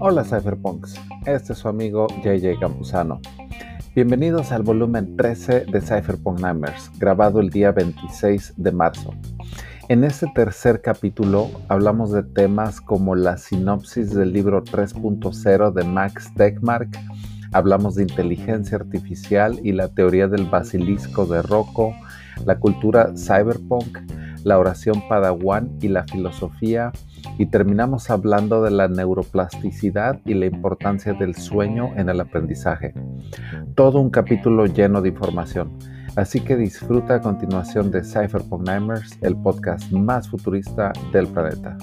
Hola Cypherpunks, este es su amigo JJ Campuzano. Bienvenidos al volumen 13 de Cypherpunk Nightmares, grabado el día 26 de marzo. En este tercer capítulo hablamos de temas como la sinopsis del libro 3.0 de Max Tegmark, hablamos de inteligencia artificial y la teoría del basilisco de Rocco, la cultura cyberpunk, la oración padawan y la filosofía, y terminamos hablando de la neuroplasticidad y la importancia del sueño en el aprendizaje. Todo un capítulo lleno de información. Así que disfruta a continuación de Cypherpunk Nightmares, el podcast más futurista del planeta.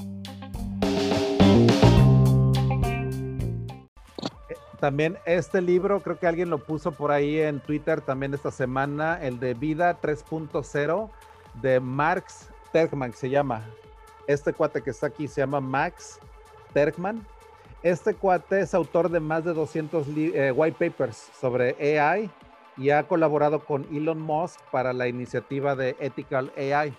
También este libro, creo que alguien lo puso por ahí en Twitter también esta semana, el de Vida 3.0 de Marx Terkman, se llama. Este cuate que está aquí se llama Max Terkman. Este cuate es autor de más de 200 eh, white papers sobre AI y ha colaborado con Elon Musk para la iniciativa de Ethical AI.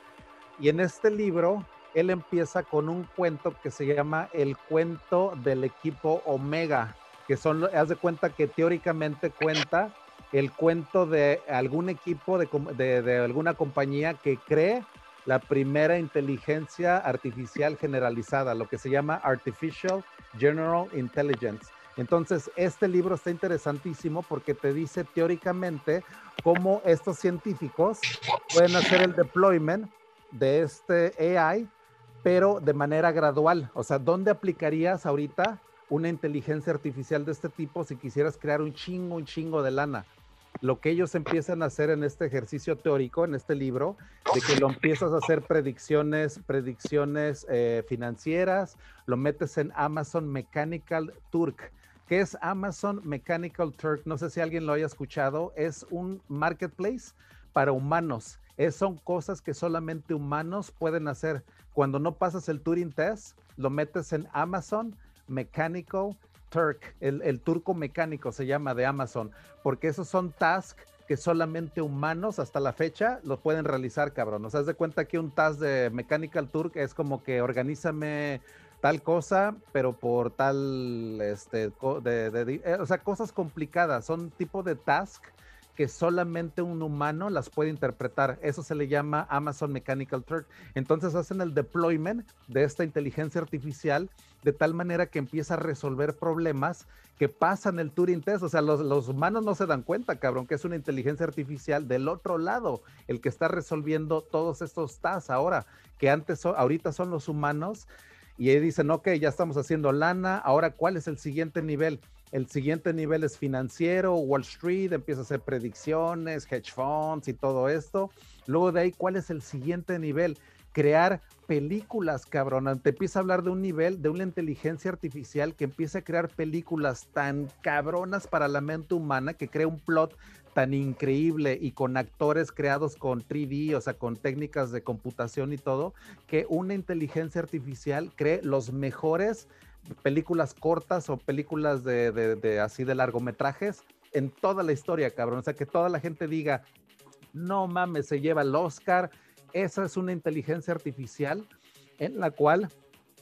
Y en este libro, él empieza con un cuento que se llama El cuento del equipo Omega, que son, haz de cuenta que teóricamente cuenta el cuento de algún equipo de, de alguna compañía que cree la primera inteligencia artificial generalizada, lo que se llama Artificial General Intelligence. Entonces, este libro está interesantísimo porque te dice teóricamente cómo estos científicos pueden hacer el deployment de este AI, pero de manera gradual. O sea, ¿dónde aplicarías ahorita una inteligencia artificial de este tipo si quisieras crear un chingo, un chingo de lana? Lo que ellos empiezan a hacer en este ejercicio teórico, en este libro, de que lo empiezas a hacer predicciones, predicciones eh, financieras, lo metes en Amazon Mechanical Turk. ¿Qué es Amazon Mechanical Turk? No sé si alguien lo haya escuchado. Es un marketplace para humanos. son cosas que solamente humanos pueden hacer. Cuando no pasas el Turing Test, lo metes en Amazon Mechanical Turk, el, turco mecánico se llama de Amazon, porque esos son tasks que solamente humanos hasta la fecha lo pueden realizar, cabrón. ¿Nos das de cuenta que un task de Mechanical Turk es como que organízame tal cosa, pero por tal, este, eh, o sea, cosas complicadas, son tipo de task que solamente un humano las puede interpretar. Eso se le llama Amazon Mechanical Turk. Entonces hacen el deployment de esta inteligencia artificial de tal manera que empieza a resolver problemas que pasan el Turing Test. O sea, los, humanos no se dan cuenta, cabrón, que es una inteligencia artificial del otro lado, el que está resolviendo todos estos tasks ahora, que antes, ahorita son los humanos. Y ahí dicen, ok, ya estamos haciendo lana, ahora ¿cuál es el siguiente nivel? El siguiente nivel es financiero, Wall Street, empieza a hacer predicciones, hedge funds y todo esto. Luego de ahí, ¿cuál es el siguiente nivel? Crear películas, cabrón. Te empieza a hablar de un nivel, de una inteligencia artificial que empieza a crear películas tan cabronas para la mente humana, que crea un plot tan increíble y con actores creados con 3D, o sea, con técnicas de computación y todo, que una inteligencia artificial cree los mejores películas cortas o películas de, así de largometrajes en toda la historia, cabrón. O sea, que toda la gente diga, no mames, se lleva el Oscar. Esa es una inteligencia artificial en la cual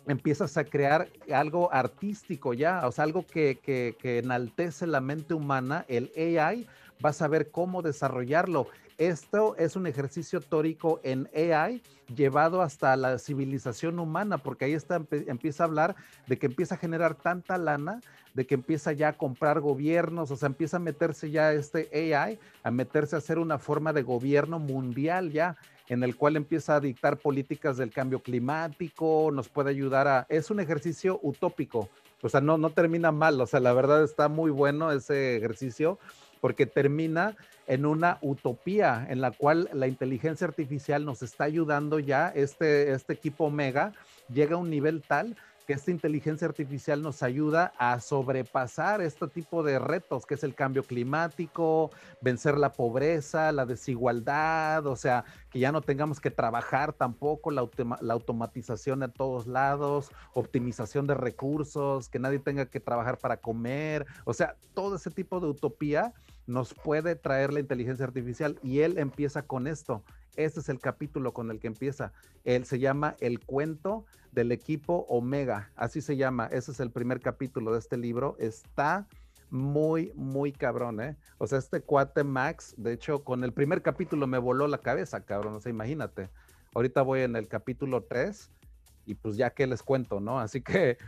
empiezas a crear algo artístico ya, o sea, algo que, que, que enaltece la mente humana, el AI, vas a ver cómo desarrollarlo. Esto es un ejercicio tórico en AI llevado hasta la civilización humana, porque ahí está, empieza a hablar de que empieza a generar tanta lana, de que empieza ya a comprar gobiernos, o sea, empieza a meterse ya este AI, a meterse a hacer una forma de gobierno mundial ya, en el cual empieza a dictar políticas del cambio climático, nos puede ayudar a... Es un ejercicio utópico, o sea, no, no termina mal, o sea, la verdad está muy bueno ese ejercicio porque termina en una utopía en la cual la inteligencia artificial nos está ayudando ya, este, este equipo Omega llega a un nivel tal que esta inteligencia artificial nos ayuda a sobrepasar este tipo de retos, que es el cambio climático, vencer la pobreza, la desigualdad, o sea, que ya no tengamos que trabajar tampoco, la, la automatización a todos lados, optimización de recursos, que nadie tenga que trabajar para comer, o sea, todo ese tipo de utopía nos puede traer la inteligencia artificial y él empieza con esto, Este es el capítulo con el que empieza. Él se llama El cuento del equipo Omega, así se llama. Ese es el primer capítulo de este libro. Está muy, muy cabrón, ¿eh? O sea, este cuate Max, de hecho, con el primer capítulo me voló la cabeza, cabrón. O sea, imagínate. Ahorita voy en el capítulo 3 y pues ya que les cuento, ¿no? Así que,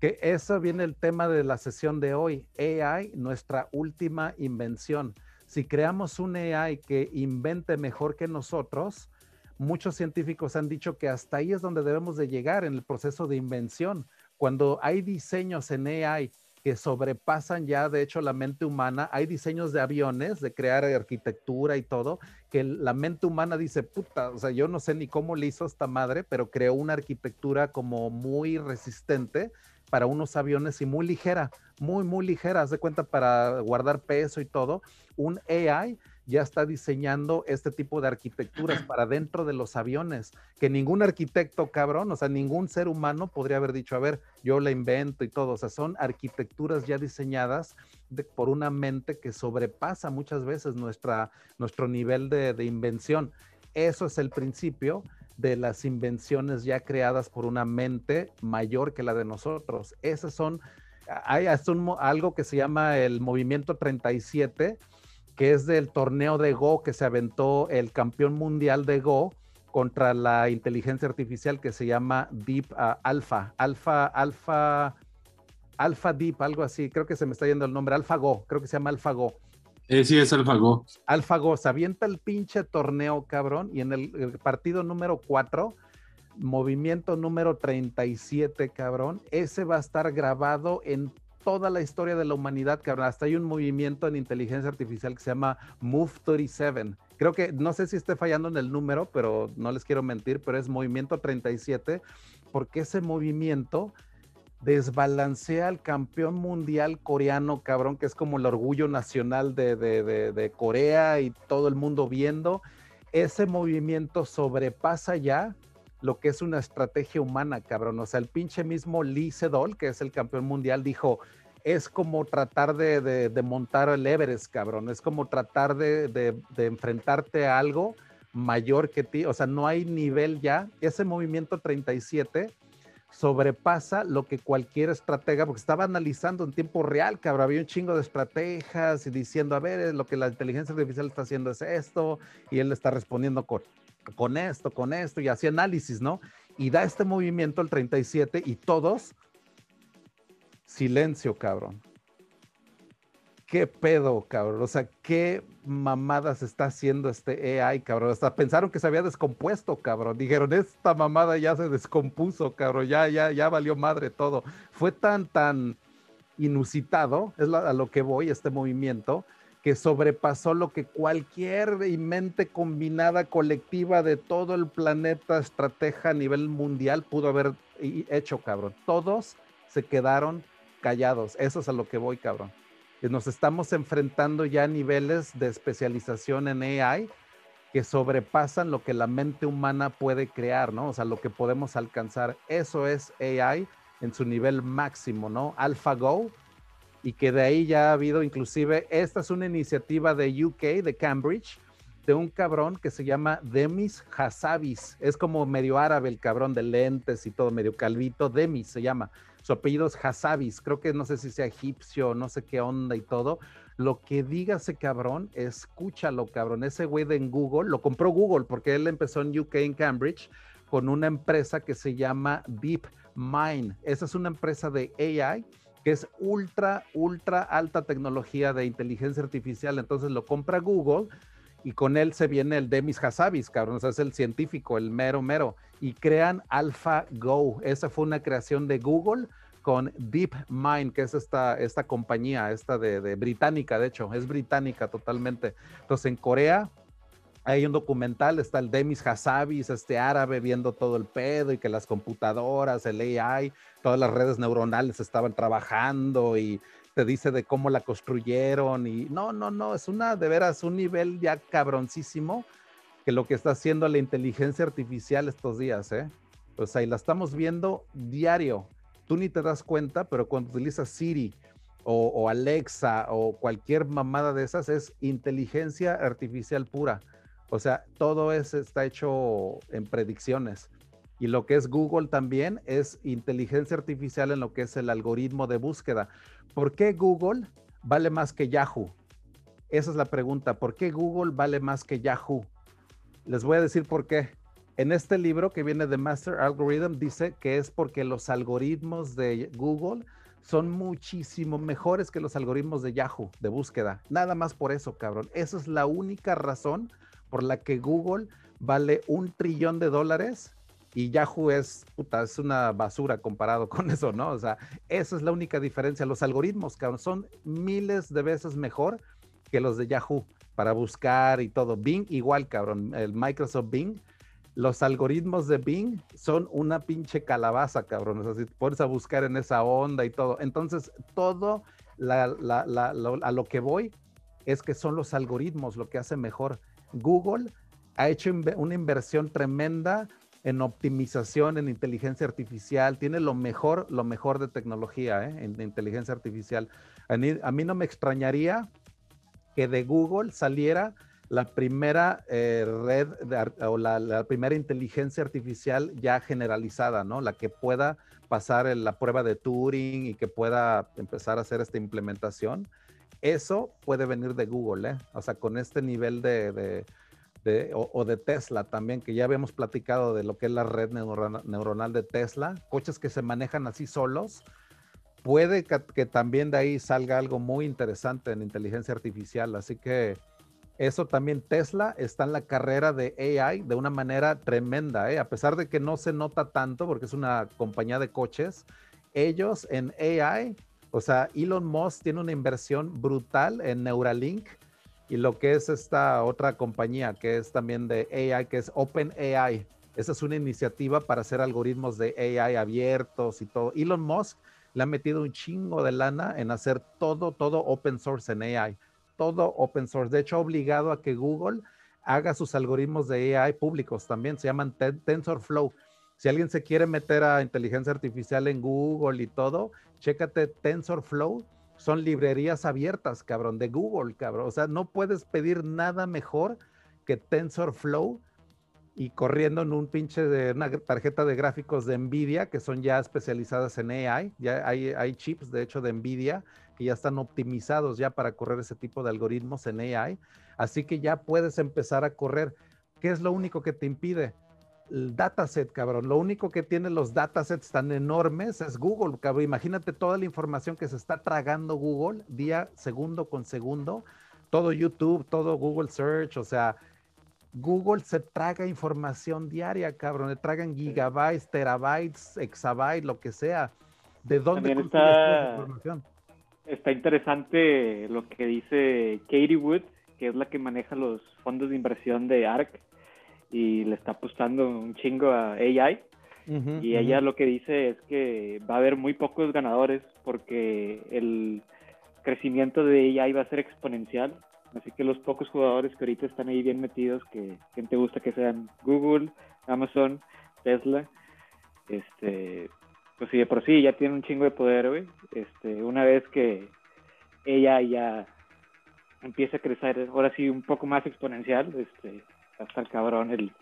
que eso viene el tema de la sesión de hoy. AI, nuestra última invención. Si creamos un AI que invente mejor que nosotros, muchos científicos han dicho que hasta ahí es donde debemos de llegar en el proceso de invención. Cuando hay diseños en AI que sobrepasan ya, de hecho, la mente humana. Hay diseños de aviones, de crear arquitectura y todo, que la mente humana dice, puta, o sea, yo no sé ni cómo le hizo esta madre, pero creó una arquitectura como muy resistente para unos aviones y muy ligera, muy, muy ligera, haz de cuenta para guardar peso y todo. Un AI ya está diseñando este tipo de arquitecturas para dentro de los aviones, que ningún arquitecto cabrón, o sea, ningún ser humano podría haber dicho, a ver, yo la invento y todo, o sea, son arquitecturas ya diseñadas por una mente que sobrepasa muchas veces nuestra, nuestro nivel de, de invención. Eso es el principio de las invenciones ya creadas por una mente mayor que la de nosotros. Esas son, hay algo que se llama el movimiento 37, que es del torneo de Go que se aventó el campeón mundial de Go contra la inteligencia artificial que se llama Deep uh, Alpha, Alpha, Alpha, Alpha Deep, algo así, creo que se me está yendo el nombre, AlphaGo, creo que se llama AlphaGo. Eh, sí, es AlphaGo. AlphaGo, se avienta el pinche torneo, cabrón, y en el, el partido número 4, movimiento número 37, cabrón, ese va a estar grabado en toda la historia de la humanidad, cabrón. Hasta hay un movimiento en inteligencia artificial que se llama Move 37. Creo que, no sé si esté fallando en el número, pero no les quiero mentir, pero es movimiento 37, porque ese movimiento desbalancea al campeón mundial coreano, cabrón, que es como el orgullo nacional de, de Corea y todo el mundo viendo. Ese movimiento sobrepasa ya lo que es una estrategia humana, cabrón. O sea, el pinche mismo Lee Sedol, que es el campeón mundial, dijo, es como tratar de, montar el Everest, cabrón. Es como tratar de, enfrentarte a algo mayor que ti. O sea, no hay nivel ya. Ese movimiento 37 sobrepasa lo que cualquier estratega, porque estaba analizando en tiempo real, cabrón, había un chingo de estrategias y diciendo, a ver, lo que la inteligencia artificial está haciendo es esto, y él está respondiendo con, con esto, con esto, y hacía análisis, ¿no? Y da este movimiento el 37 y todos, silencio, cabrón. ¿Qué pedo, cabrón? O sea, ¿qué mamadas está haciendo este AI, cabrón? Hasta pensaron que se había descompuesto, cabrón. Dijeron, esta mamada ya se descompuso, cabrón. Ya, ya, ya valió madre todo. Fue tan, tan inusitado, es a lo que voy, este movimiento, que sobrepasó lo que cualquier mente combinada colectiva de todo el planeta estratega a nivel mundial pudo haber hecho, cabrón. Todos se quedaron callados. Eso es a lo que voy, cabrón. Nos estamos enfrentando ya a niveles de especialización en AI que sobrepasan lo que la mente humana puede crear, ¿no? O sea, lo que podemos alcanzar. Eso es AI en su nivel máximo, ¿no? AlphaGo y que de ahí ya ha habido inclusive, esta es una iniciativa de UK, de Cambridge, de un cabrón que se llama Demis Hassabis. Es como medio árabe el cabrón de lentes y todo, medio calvito. Demis se llama. Su apellido es Hassabis. Creo que no sé si sea egipcio, no sé qué onda y todo. Lo que diga ese cabrón, escúchalo, cabrón. Ese güey de Google, lo compró Google porque él empezó en UK, en Cambridge, con una empresa que se llama Deep Mind. Esa es una empresa de AI que es ultra, ultra alta tecnología de inteligencia artificial. Entonces lo compra Google y con él se viene el Demis Hassabis, cabrón, o sea, es el científico, el mero, mero. Y crean AlphaGo. Esa fue una creación de Google con DeepMind, que es esta, esta compañía, esta de, de británica, de hecho, es británica totalmente. Entonces en Corea hay un documental, está el Demis Hassabis, este árabe viendo todo el pedo y que las computadoras, el AI, todas las redes neuronales estaban trabajando y te dice de cómo la construyeron y no, no, no, es una de veras un nivel ya cabroncísimo que lo que está haciendo la inteligencia artificial estos días, ¿eh? O sea, y la estamos viendo diario. Tú ni te das cuenta, pero cuando utilizas Siri o, o Alexa o cualquier mamada de esas es inteligencia artificial pura O sea, todo eso está hecho en predicciones. Y lo que es Google también es inteligencia artificial en lo que es el algoritmo de búsqueda. ¿Por qué Google vale más que Yahoo? Esa es la pregunta. ¿Por qué Google vale más que Yahoo? Les voy a decir por qué. En este libro que viene de Master Algorithm dice que es porque los algoritmos de Google son muchísimo mejores que los algoritmos de Yahoo de búsqueda. Nada más por eso, cabrón. Esa es la única razón por la que Google vale un trillón de dólares y Yahoo es, puta, es una basura comparado con eso, ¿no? O sea, esa es la única diferencia. Los algoritmos, cabrón, son miles de veces mejor que los de Yahoo para buscar y todo. Bing igual, cabrón, el Microsoft Bing. Los algoritmos de Bing son una pinche calabaza, cabrón. O sea, si pones a buscar en esa onda y todo. Entonces, todo a lo que voy es que son los algoritmos lo que hace mejor. Google ha hecho una inversión tremenda en optimización, en inteligencia artificial, tiene lo mejor, lo mejor de tecnología, ¿eh? en, inteligencia artificial. A mí, no me extrañaría que de Google saliera la primera eh, red o la, primera inteligencia artificial ya generalizada, ¿no? La que pueda pasar la prueba de Turing y que pueda empezar a hacer esta implementación. Eso puede venir de Google, ¿eh? O sea, con este nivel de o, de Tesla también, que ya habíamos platicado de lo que es la red neuronal, de Tesla, coches que se manejan así solos, puede que, también de ahí salga algo muy interesante en inteligencia artificial. Así que eso también Tesla está en la carrera de AI de una manera tremenda, ¿eh? a pesar de que no se nota tanto porque es una compañía de coches, ellos en AI, o sea, Elon Musk tiene una inversión brutal en Neuralink y lo que es esta otra compañía que es también de AI, que es OpenAI. Esa es una iniciativa para hacer algoritmos de AI abiertos y todo. Elon Musk le ha metido un chingo de lana en hacer todo, todo open source en AI. Todo open source. De hecho, ha obligado a que Google haga sus algoritmos de AI públicos también. Se llaman TensorFlow. Si alguien se quiere meter a inteligencia artificial en Google y todo, chécate TensorFlow son librerías abiertas, cabrón, de Google, cabrón. O sea, no puedes pedir nada mejor que TensorFlow y corriendo en un pinche de una tarjeta de gráficos de Nvidia que son ya especializadas en AI. Ya hay, hay chips, de hecho, de Nvidia que ya están optimizados ya para correr ese tipo de algoritmos en AI. Así que ya puedes empezar a correr. ¿Qué es lo único que te impide? El dataset, cabrón. Lo único que tiene los datasets tan enormes es Google, cabrón. Imagínate toda la información que se está tragando Google día, segundo con segundo. Todo YouTube, todo Google Search, o sea, Google se traga información diaria, cabrón. Le tragan gigabytes, terabytes, exabytes, lo que sea. ¿De dónde está, información? Está interesante lo que dice Katie Wood, que es la que maneja los fondos de inversión de ARC y le está apostando un chingo a AI. y ella lo que dice es que va a haber muy pocos ganadores porque el crecimiento de AI va a ser exponencial. Así que los pocos jugadores que ahorita están ahí bien metidos, que quien te gusta que sean Google, Amazon, Tesla, este, pues sí, de por sí ya tiene un chingo de poder, güey. Este, una vez que ella ya empieza a crecer, ahora sí un poco más exponencial, este, hasta el cabrón el,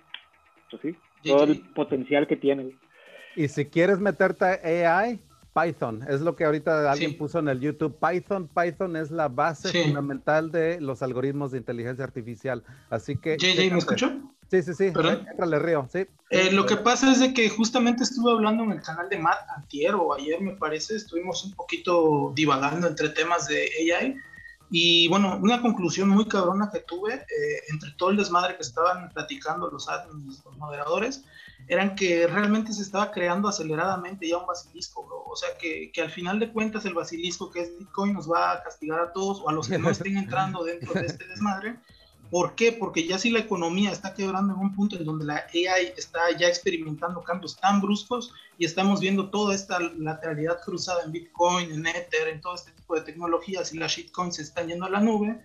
pues sí, todo el potencial que tiene. Y si quieres meterte a AI, Python, es lo que ahorita alguien puso en el YouTube. Python, Python es la base fundamental de los algoritmos de inteligencia artificial. Así que. JJ, ¿me escuchó? Sí, sí, sí. Entrale, Río, sí. Eh, lo que pasa es de que justamente estuve hablando en el canal de Matt antier o ayer, me parece, estuvimos un poquito divagando entre temas de AI y bueno, una conclusión muy cabrona que tuve eh, entre todo el desmadre que estaban platicando los admins, los moderadores, eran que realmente se estaba creando aceleradamente ya un basilisco, bro. O sea, que, que, al final de cuentas el basilisco que es Bitcoin nos va a castigar a todos o a los que no estén entrando dentro de este desmadre ¿Por qué? Porque ya si la economía está quebrando en un punto en donde la AI está ya experimentando cambios tan bruscos y estamos viendo toda esta lateralidad cruzada en Bitcoin, en Ether, en todo este tipo de tecnologías y las shitcoins se están yendo a la nube,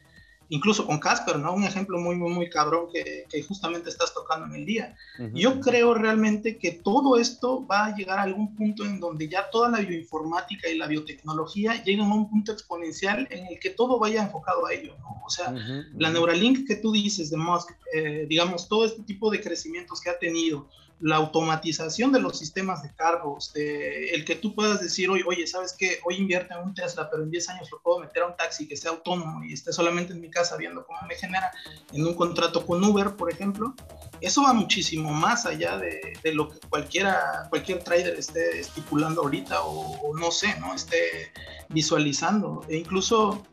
incluso con Casper, ¿no? Un ejemplo muy, muy, muy cabrón que, que justamente estás tocando en el día. Yo creo realmente que todo esto va a llegar a algún punto en donde ya toda la bioinformática y la biotecnología lleguen a un punto exponencial en el que todo vaya enfocado a ello, ¿no? O sea, la Neuralink que tú dices de Musk, eh, digamos, todo este tipo de crecimientos que ha tenido, la automatización de los sistemas de cargos, de el que tú puedas decir, hoy, oye, ¿sabes qué? Hoy invierte en un Tesla, pero en 10 años lo puedo meter a un taxi que sea autónomo y esté solamente en mi casa viendo cómo me genera en un contrato con Uber, por ejemplo. Eso va muchísimo más allá de, de lo que cualquiera, cualquier trader esté estipulando ahorita o, o no sé, ¿no? Esté visualizando. E incluso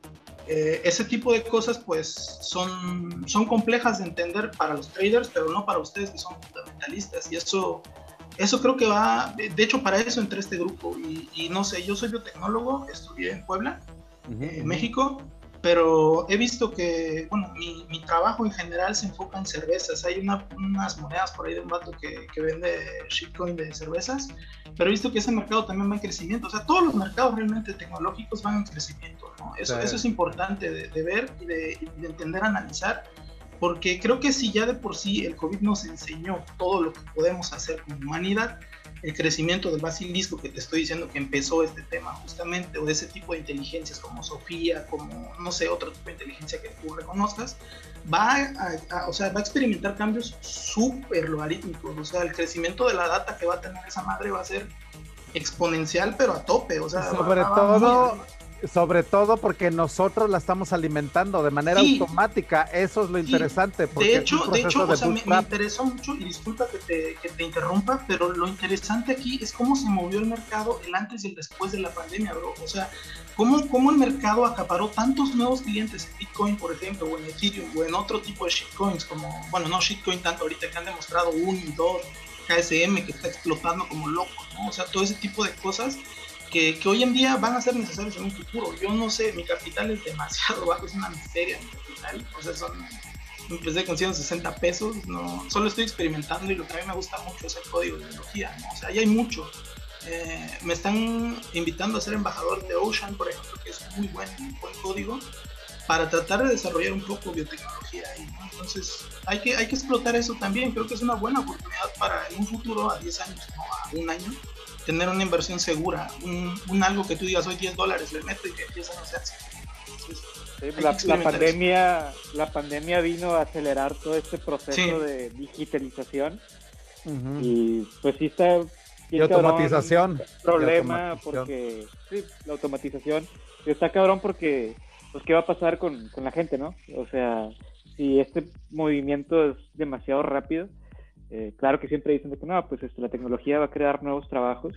eh, ese tipo de cosas pues son, son complejas de entender para los traders, pero no para ustedes que son fundamentalistas. Y eso, eso creo que va, de hecho para eso entré a este grupo. Y, no sé, yo soy biotecnólogo, estudié en Puebla, en México, pero he visto que, bueno, mi, mi, trabajo en general se enfoca en cervezas. Hay unas monedas por ahí de un vato que, que, vende shitcoin de cervezas, pero he visto que ese mercado también va en crecimiento. O sea, todos los mercados realmente tecnológicos van en crecimiento, ¿no? Eso, eso es importante de, de ver y de, y de, entender, analizar, porque creo que si ya de por sí el COVID nos enseñó todo lo que podemos hacer como humanidad, el crecimiento del basilisco que te estoy diciendo que empezó este tema justamente, o de ese tipo de inteligencias como Sofía, como no sé, otro tipo de inteligencia que tú reconozcas, va a, o sea, va a experimentar cambios súper logarítmicos, o sea, el crecimiento de la data que va a tener esa madre va a ser exponencial, pero a tope, o sea, sobre todo sobre todo porque nosotros la estamos alimentando de manera automática. Eso es lo interesante. de hecho, de hecho o sea, me, interesó mucho, y disculpa que te, que te, interrumpa, pero lo interesante aquí es cómo se movió el mercado el antes y el después de la pandemia, bro. O sea, cómo, cómo el mercado acaparó tantos nuevos clientes en Bitcoin, por ejemplo, o en Ethereum, o en otro tipo de shitcoins, como, bueno, no shitcoin tanto ahorita que han demostrado un y dos, KSM que está explotando como loco, ¿no? O sea, todo ese tipo de cosas que, que, hoy en día van a ser necesarios en un futuro. Yo no sé, mi capital es demasiado bajo, es una miseria mi capital. O sea, son, empecé con 160 pesos, no, solo estoy experimentando y lo que a mí me gusta mucho es el código de tecnología, ¿no? O sea, ahí hay mucho. Eh, me están invitando a ser embajador de Ocean, por ejemplo, que es muy buen, buen código, para tratar de desarrollar un poco biotecnología ahí, ¿no? Entonces, hay que, hay que explotar eso también. Creo que es una buena oportunidad para en un futuro, a 10 años, no a un año, tener una inversión segura, un, algo que tú digas hoy 10 dólares le meto y que empieza a hacerse. la, la, pandemia, la pandemia vino a acelerar todo este proceso de digitalización. Y pues sí está y automatización. problema porque sí, la automatización está cabrón porque pues qué va a pasar con, con la gente no o sea si este movimiento es demasiado rápido eh, claro que siempre dicen que no, pues este, la tecnología va a crear nuevos trabajos,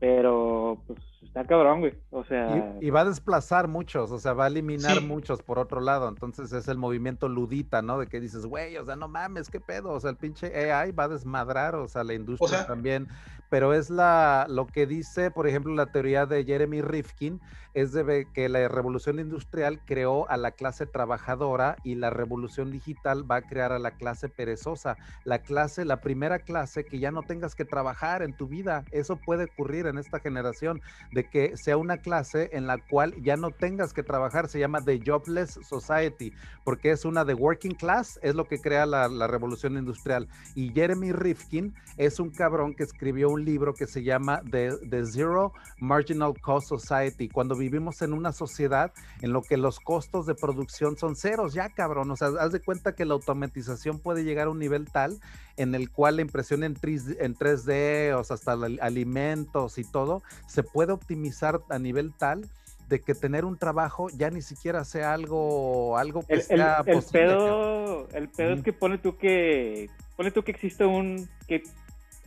pero pues está cabrón, güey. O sea. Y, va a desplazar muchos, o sea, va a eliminar muchos por otro lado. Entonces es el movimiento ludita, ¿no? De que dices, güey, o sea, no mames, qué pedo. O sea, el pinche AI va a desmadrar, o sea, la industria también. Pero es la lo que dice, por ejemplo, la teoría de Jeremy Rifkin, es de que la revolución industrial creó a la clase trabajadora y la revolución digital va a crear a la clase perezosa. La clase, la primera clase que ya no tengas que trabajar en tu vida. Eso puede ocurrir en esta generación de que sea una clase en la cual ya no tengas que trabajar, se llama The Jobless Society, porque es una de working class, es lo que crea la, revolución industrial. Y Jeremy Rifkin es un cabrón que escribió un libro que se llama The, The Zero Marginal Cost Society, cuando vivimos en una sociedad en lo que los costos de producción son ceros, ya cabrón, o sea, haz de cuenta que la automatización puede llegar a un nivel tal en el cual la impresión en 3D, o sea, hasta alimentos y todo, se puede optimizar a nivel tal de que tener un trabajo ya ni siquiera sea algo algo que el, sea el, pedo el pedo es que pone tú que pone tú que existe un que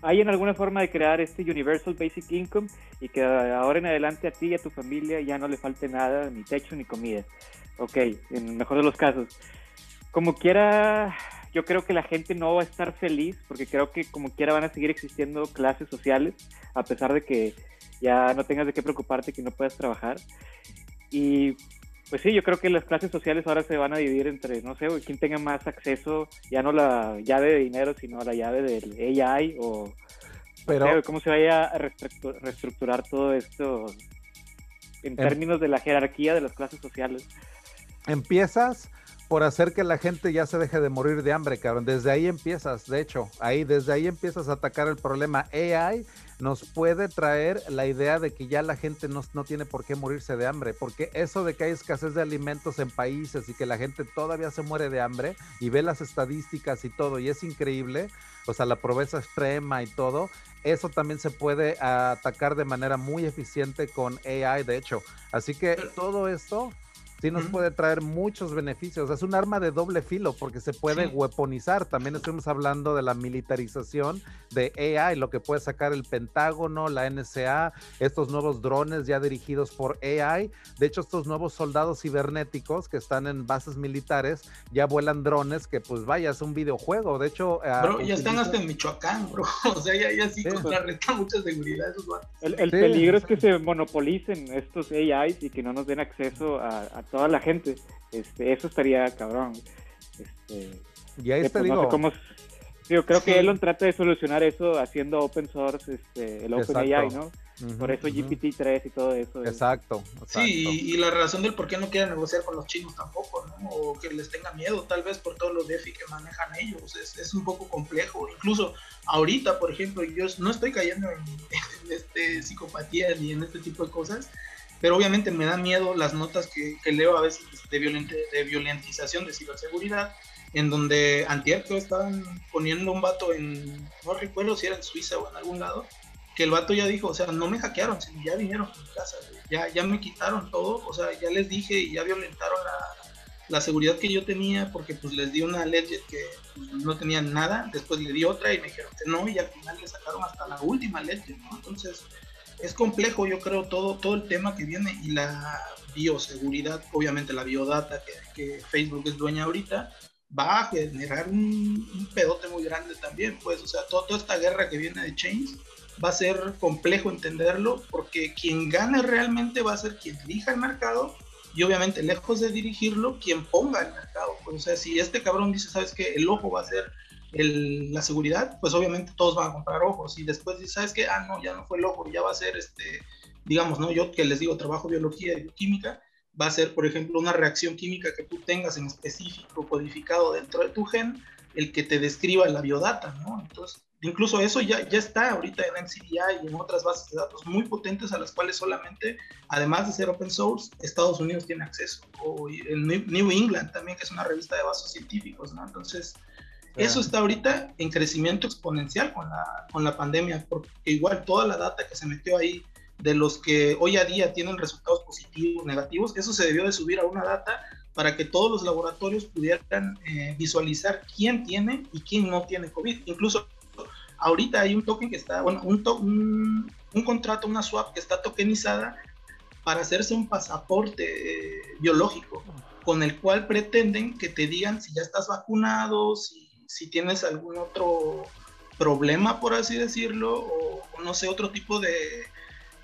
hay en alguna forma de crear este Universal Basic Income y que ahora en adelante a ti y a tu familia ya no le falte nada, ni techo ni comida. Ok, en el mejor de los casos. Como quiera, yo creo que la gente no va a estar feliz porque creo que como quiera van a seguir existiendo clases sociales a pesar de que ya no tengas de qué preocuparte que no puedas trabajar. Y pues sí, yo creo que las clases sociales ahora se van a dividir entre, no sé, quién tenga más acceso, ya no la llave de dinero, sino la llave del AI o Pero, cómo se vaya a reestructurar todo esto en términos de la jerarquía de las clases sociales. Empiezas por hacer que la gente ya se deje de morir de hambre, cabrón. Desde ahí empiezas, de hecho, ahí desde ahí empiezas a atacar el problema. AI nos puede traer la idea de que ya la gente no, no, tiene por qué morirse de hambre, porque eso de que hay escasez de alimentos en países y que la gente todavía se muere de hambre y ve las estadísticas y todo, y es increíble, o sea, la pobreza extrema y todo, eso también se puede atacar de manera muy eficiente con AI, de hecho. Así que todo esto sí nos puede traer muchos beneficios. Es un arma de doble filo porque se puede weaponizar. También estuvimos hablando de la militarización de AI, lo que puede sacar el Pentágono, la NSA, estos nuevos drones ya dirigidos por AI. De hecho, estos nuevos soldados cibernéticos que están en bases militares ya vuelan drones que, pues vaya, es un videojuego. De hecho, ah, bro, ya están hasta en Michoacán, bro. O sea, ya, ya sí, contrarrestan mucha seguridad esos El, el peligro es que se monopolicen estos AIs y que no nos den acceso a, a toda la gente. Este, eso estaría cabrón. Este, y ahí te pues, digo. yo creo que Elon trata de solucionar eso haciendo open source, este, el OpenAI, ¿no? por eso GPT-3 y todo eso. Exacto, Sí, y, la razón del por qué no quieren negociar con los chinos tampoco, ¿no? O que les tenga miedo, tal vez por todos los DeFi que manejan ellos. Es, es un poco complejo. Incluso ahorita, por ejemplo, yo no estoy cayendo en, en este, psicopatía ni en este tipo de cosas, pero obviamente me da miedo las notas que, leo a veces de, de violentización de ciberseguridad, en donde antier que estaban poniendo un vato en, no recuerdo si era en Suiza o en algún lado, que el vato ya dijo, o sea, no me hackearon, sino ya vinieron a mi casa, ya, ya me quitaron todo, o sea, ya les dije y ya violentaron la, la seguridad que yo tenía porque pues les di una ledger que pues, no tenían nada, después le di otra y me dijeron que no y al final le sacaron hasta la última ledger, ¿no? Entonces es complejo, yo creo, todo, todo el tema que viene y la bioseguridad, obviamente la biodata que, Facebook es dueña ahorita, va a generar un, pedote muy grande también, pues, o sea, toda esta guerra que viene de Chains va a ser complejo entenderlo porque quien gane realmente va a ser quien dirija el mercado y obviamente lejos de dirigirlo, quien ponga el mercado. Pues, o sea, si este cabrón dice, sabes que el ojo va a ser el, la seguridad, pues obviamente todos van a comprar ojos y después dices, ¿sabes qué? Ah, no, ya no fue el ojo, ya va a ser, este, digamos, ¿no? Yo que les digo, trabajo biología y bioquímica, va a ser, por ejemplo, una reacción química que tú tengas en específico codificado dentro de tu gen, el que te describa la biodata, ¿no? Entonces, incluso eso ya, ya está ahorita en NCBI y en otras bases de datos muy potentes a las cuales solamente, además de ser open source, Estados Unidos tiene acceso. O en New England también, que es una revista de vasos científicos, ¿no? Entonces, eso está ahorita en crecimiento exponencial con la, con la pandemia, porque igual toda la data que se metió ahí de los que hoy a día tienen resultados positivos, negativos, eso se debió de subir a una data para que todos los laboratorios pudieran eh, visualizar quién tiene y quién no tiene COVID. Incluso ahorita hay un token que está, bueno, un, un, un contrato, una swap que está tokenizada para hacerse un pasaporte eh, biológico con el cual pretenden que te digan si ya estás vacunado, si si tienes algún otro problema, por así decirlo, o, no sé, otro tipo de,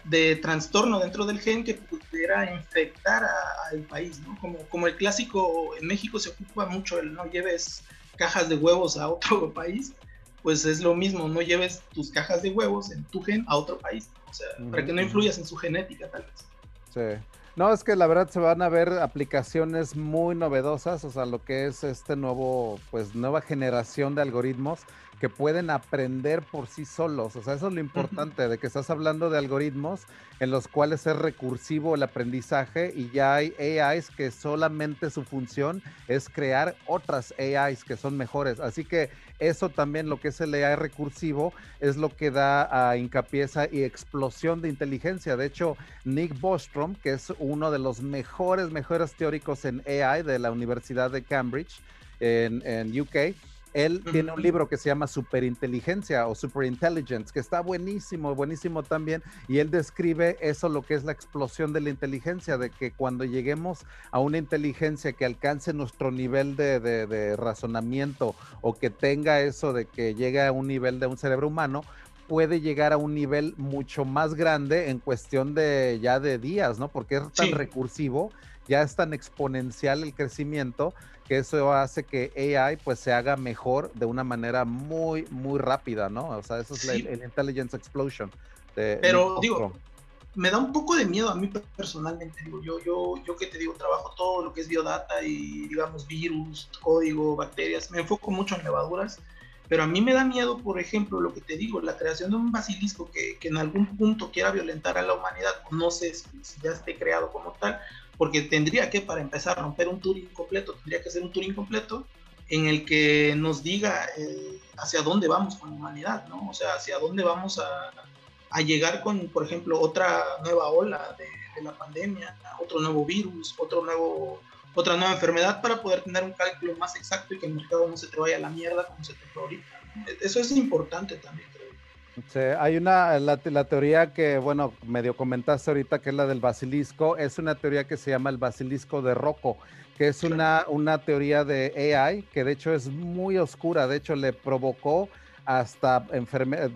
de, trastorno dentro del gen que pudiera infectar al país, ¿no? Como, como el clásico, en México se ocupa mucho el no lleves cajas de huevos a otro país, pues es lo mismo, no lleves tus cajas de huevos en tu gen a otro país, o sea, para que no influyas en su genética tal vez. Sí. No, es que la verdad se van a ver aplicaciones muy novedosas, o sea, lo que es este nuevo, pues nueva generación de algoritmos que pueden aprender por sí solos. O sea, eso es lo importante, de que estás hablando de algoritmos en los cuales es recursivo el aprendizaje y ya hay AIs que solamente su función es crear otras AIs que son mejores. Así que eso también lo que es el AI recursivo es lo que da a hincapié y explosión de inteligencia. De hecho, Nick Bostrom, que es uno de los mejores, mejores teóricos en AI de la Universidad de Cambridge en, en UK, él tiene un libro que se llama Superinteligencia o Superintelligence, que está buenísimo, buenísimo también. Y él describe eso, lo que es la explosión de la inteligencia, de que cuando lleguemos a una inteligencia que alcance nuestro nivel de, de razonamiento o que tenga eso de que llegue a un nivel de un cerebro humano, puede llegar a un nivel mucho más grande en cuestión de ya de días, ¿no? Porque es tan recursivo, ya es tan exponencial el crecimiento que eso hace que AI pues se haga mejor de una manera muy, muy rápida, ¿no? O sea, eso es el, Intelligence Explosion. Pero digo, me da un poco de miedo a mí personalmente. Digo, yo, yo, yo que te digo, trabajo todo lo que es biodata y, digamos, virus, código, bacterias. Me enfoco mucho en levaduras, pero a mí me da miedo, por ejemplo, lo que te digo, la creación de un basilisco que, que en algún punto quiera violentar a la humanidad. No sé si, ya esté creado como tal, porque tendría que, para empezar, romper un tour incompleto, tendría que ser un tour incompleto en el que nos diga eh, hacia dónde vamos con la humanidad, ¿no? O sea, hacia dónde vamos a a llegar con, por ejemplo, otra nueva ola de, la pandemia, otro nuevo virus, otro nuevo, otra nueva enfermedad para poder tener un cálculo más exacto y que el mercado no se te vaya a la mierda como se te fue ahorita. Eso es importante también. Sí, hay una, la, la, teoría que, bueno, medio comentaste ahorita, que es la del basilisco, es una teoría que se llama el basilisco de Rocco, que es una, una teoría de AI, que de hecho es muy oscura, de hecho le provocó hasta,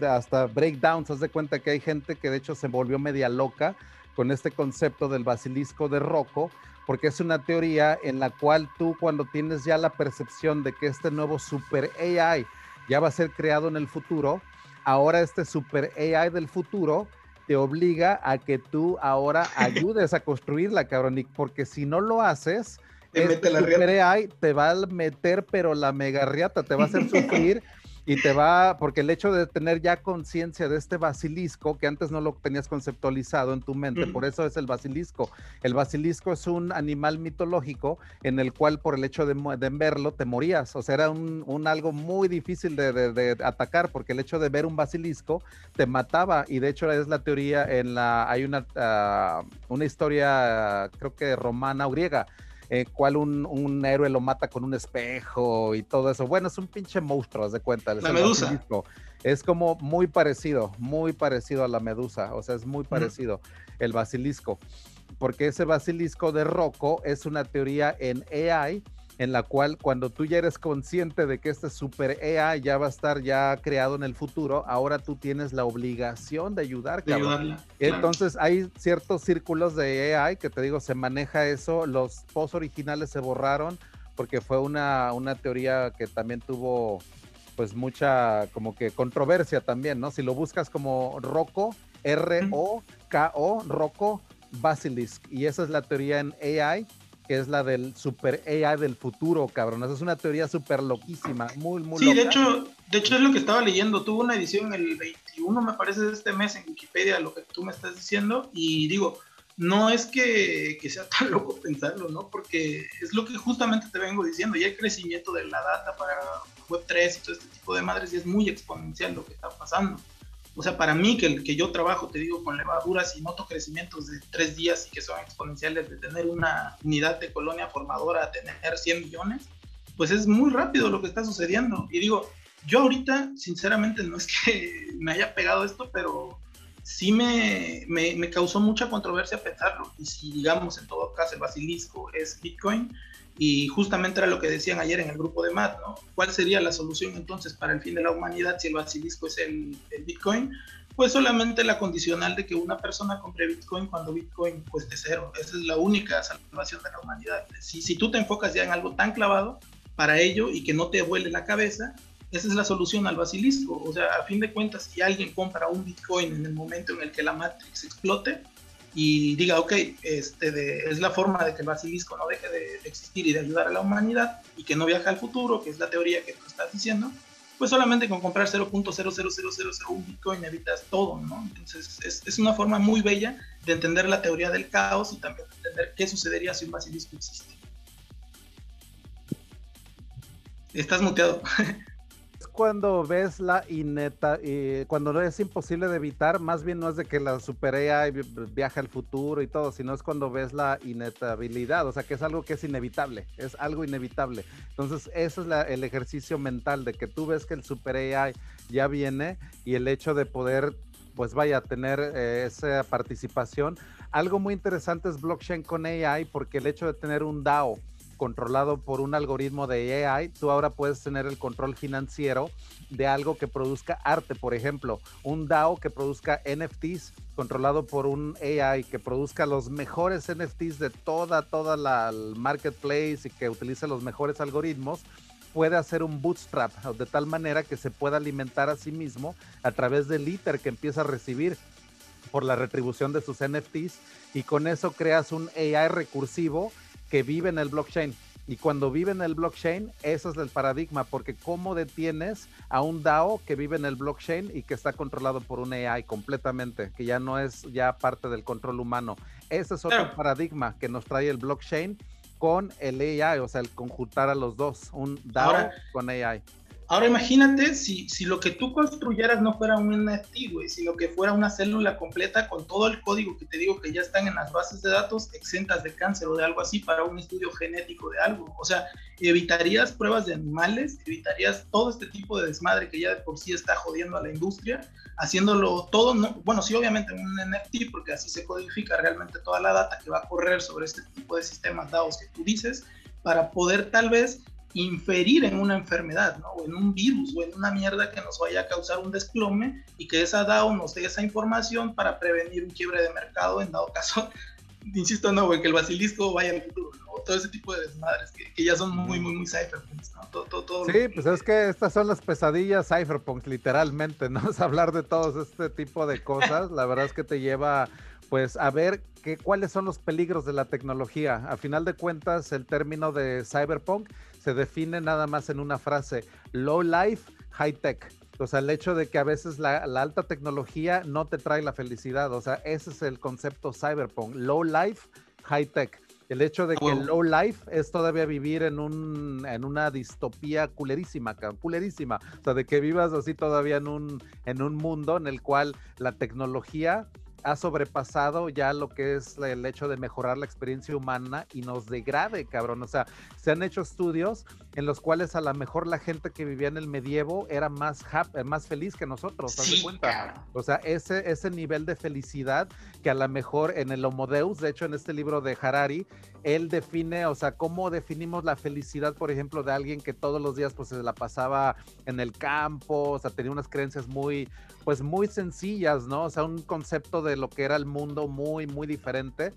hasta breakdowns. Haz de cuenta que hay gente que de hecho se volvió media loca con este concepto del basilisco de Rocco, porque es una teoría en la cual tú cuando tienes ya la percepción de que este nuevo super AI ya va a ser creado en el futuro, ahora este super AI del futuro te obliga a que tú ahora ayudes a construirla, cabrón, porque si no lo haces, este super AI te va a meter pero la mega riata, te va a hacer sufrir y te va, porque el hecho de tener ya conciencia de este basilisco, que antes no lo tenías conceptualizado en tu mente, por eso es el basilisco. El basilisco es un animal mitológico en el cual por el hecho de, verlo te morías, o sea, era un, un algo muy difícil de, de, atacar, porque el hecho de ver un basilisco te mataba, y de hecho es la teoría en la, hay una, uh, una historia, creo que romana o griega, eh, cual un, héroe lo mata con un espejo y todo eso. Bueno, es un pinche monstruo, haz de cuenta. La medusa. Es como muy parecido, muy parecido a la medusa, o sea, es muy parecido el basilisco, porque ese basilisco de Rocco es una teoría en AI en la cual cuando tú ya eres consciente de que este super AI ya va a estar ya creado en el futuro, ahora tú tienes la obligación de ayudar. Entonces hay ciertos círculos de AI que te digo, se maneja eso, los posts originales se borraron porque fue una, una teoría que también tuvo pues mucha como que controversia también, ¿no? Si lo buscas como Rocco, R-O-K-O, Rocco Basilisk, y esa es la teoría en AI que es la del super AI del futuro, cabrón. Esa es una teoría súper loquísima, muy, muy Sí, de hecho, de hecho es lo que estaba leyendo. Tuvo una edición el 21, me parece, de este mes en Wikipedia, lo que tú me estás diciendo. Y digo, no es que, que, sea tan loco pensarlo, ¿no? Porque es lo que justamente te vengo diciendo. Ya el crecimiento de la data para Web3 y todo este tipo de madres y es muy exponencial lo que está pasando. O sea, para mí, que, que yo trabajo, te digo, con levaduras y noto crecimientos de tres días y que son exponenciales de tener una unidad de colonia formadora a tener 100 millones, pues es muy rápido lo que está sucediendo. Y digo, yo ahorita, sinceramente, no es que me haya pegado esto, pero sí me, me, me causó mucha controversia pensarlo. Y si, digamos, en todo caso, el basilisco es Bitcoin, y justamente era lo que decían ayer en el grupo de MAT, ¿no? ¿Cuál sería la solución entonces para el fin de la humanidad si el basilisco es el, Bitcoin? Pues solamente la condicional de que una persona compre Bitcoin cuando Bitcoin cueste cero. Esa es la única salvación de la humanidad. Si, si tú te enfocas ya en algo tan clavado para ello y que no te vuele la cabeza, esa es la solución al basilisco. O sea, a fin de cuentas, si alguien compra un Bitcoin en el momento en el que la Matrix explote, y diga, ok, este es la forma de que el basilisco no deje de, existir y de ayudar a la humanidad y que no viaje al futuro, que es la teoría que tú estás diciendo, pues solamente con comprar 0.00001 Bitcoin evitas todo, ¿no? Entonces es, es, una forma muy bella de entender la teoría del caos y también de entender qué sucedería si un basilisco existe. Estás muteado. cuando ves la ineta, eh, cuando es imposible de evitar, más bien no es de que la super AI viaja al futuro y todo, sino es cuando ves la inetabilidad, o sea, que es algo que es inevitable, es algo inevitable. Entonces, eso es el ejercicio mental de que tú ves que el super AI ya viene y el hecho de poder, pues vaya, tener eh, esa participación. Algo muy interesante es blockchain con AI porque el hecho de tener un DAO, controlado por un algoritmo de AI, tú ahora puedes tener el control financiero de algo que produzca arte, por ejemplo, un DAO que produzca NFTs controlado por un AI que produzca los mejores NFTs de toda, toda la marketplace y que utilice los mejores algoritmos, puede hacer un bootstrap de tal manera que se pueda alimentar a sí mismo a través del ITER que empieza a recibir por la retribución de sus NFTs y con eso creas un AI recursivo que vive en el blockchain. Y cuando vive en el blockchain, ese es el paradigma, porque ¿cómo detienes a un DAO que vive en el blockchain y que está controlado por un AI completamente, que ya no es ya parte del control humano? Ese es otro paradigma que nos trae el blockchain con el AI, o sea, el conjuntar a los dos, un DAO con AI. Ahora imagínate si, si lo que tú construyeras no fuera un NFT, güey, sino que fuera una célula completa con todo el código que te digo que ya están en las bases de datos exentas de cáncer o de algo así para un estudio genético de algo. O sea, evitarías pruebas de animales, evitarías todo este tipo de desmadre que ya de por sí está jodiendo a la industria, haciéndolo todo, no, bueno, sí, obviamente un NFT, porque así se codifica realmente toda la data que va a correr sobre este tipo de sistemas DAOs que tú dices, para poder tal vez inferir en una enfermedad, ¿no? O en un virus o en una mierda que nos vaya a causar un desplome y que esa DAO nos dé esa información para prevenir un quiebre de mercado en dado caso, insisto, no, güey, que el basilisco vaya al futuro, ¿no? Todo ese tipo de desmadres que, ya son muy, muy, muy cypherpunks, ¿no? Todo, todo, sí, pues es que estas son las pesadillas cypherpunks, literalmente, ¿no? Es hablar de todos este tipo de cosas, la verdad es que te lleva pues a ver que, cuáles son los peligros de la tecnología. A final de cuentas, el término de cyberpunk se define nada más en una frase, low life, high tech. O sea, el hecho de que a veces la, alta tecnología no te trae la felicidad. O sea, ese es el concepto cyberpunk, low life, high tech. El hecho de que low life es todavía vivir en, un, en una distopía culerísima, culerísima. O sea, de que vivas así todavía en un, en un mundo en el cual la tecnología ha sobrepasado ya lo que es el hecho de mejorar la experiencia humana y nos degrade, cabrón. O sea, se han hecho estudios en los cuales a lo mejor la gente que vivía en el medievo era más, eh, más feliz que nosotros, ¿te cuenta? O sea, ese, ese nivel de felicidad que a lo mejor en el Homo Deus, de hecho en este libro de Harari, él define, o sea, cómo definimos la felicidad, por ejemplo, de alguien que todos los días pues se la pasaba en el campo, o sea, tenía unas creencias muy, pues muy sencillas, ¿no? O sea, un concepto de lo que era el mundo muy, muy diferente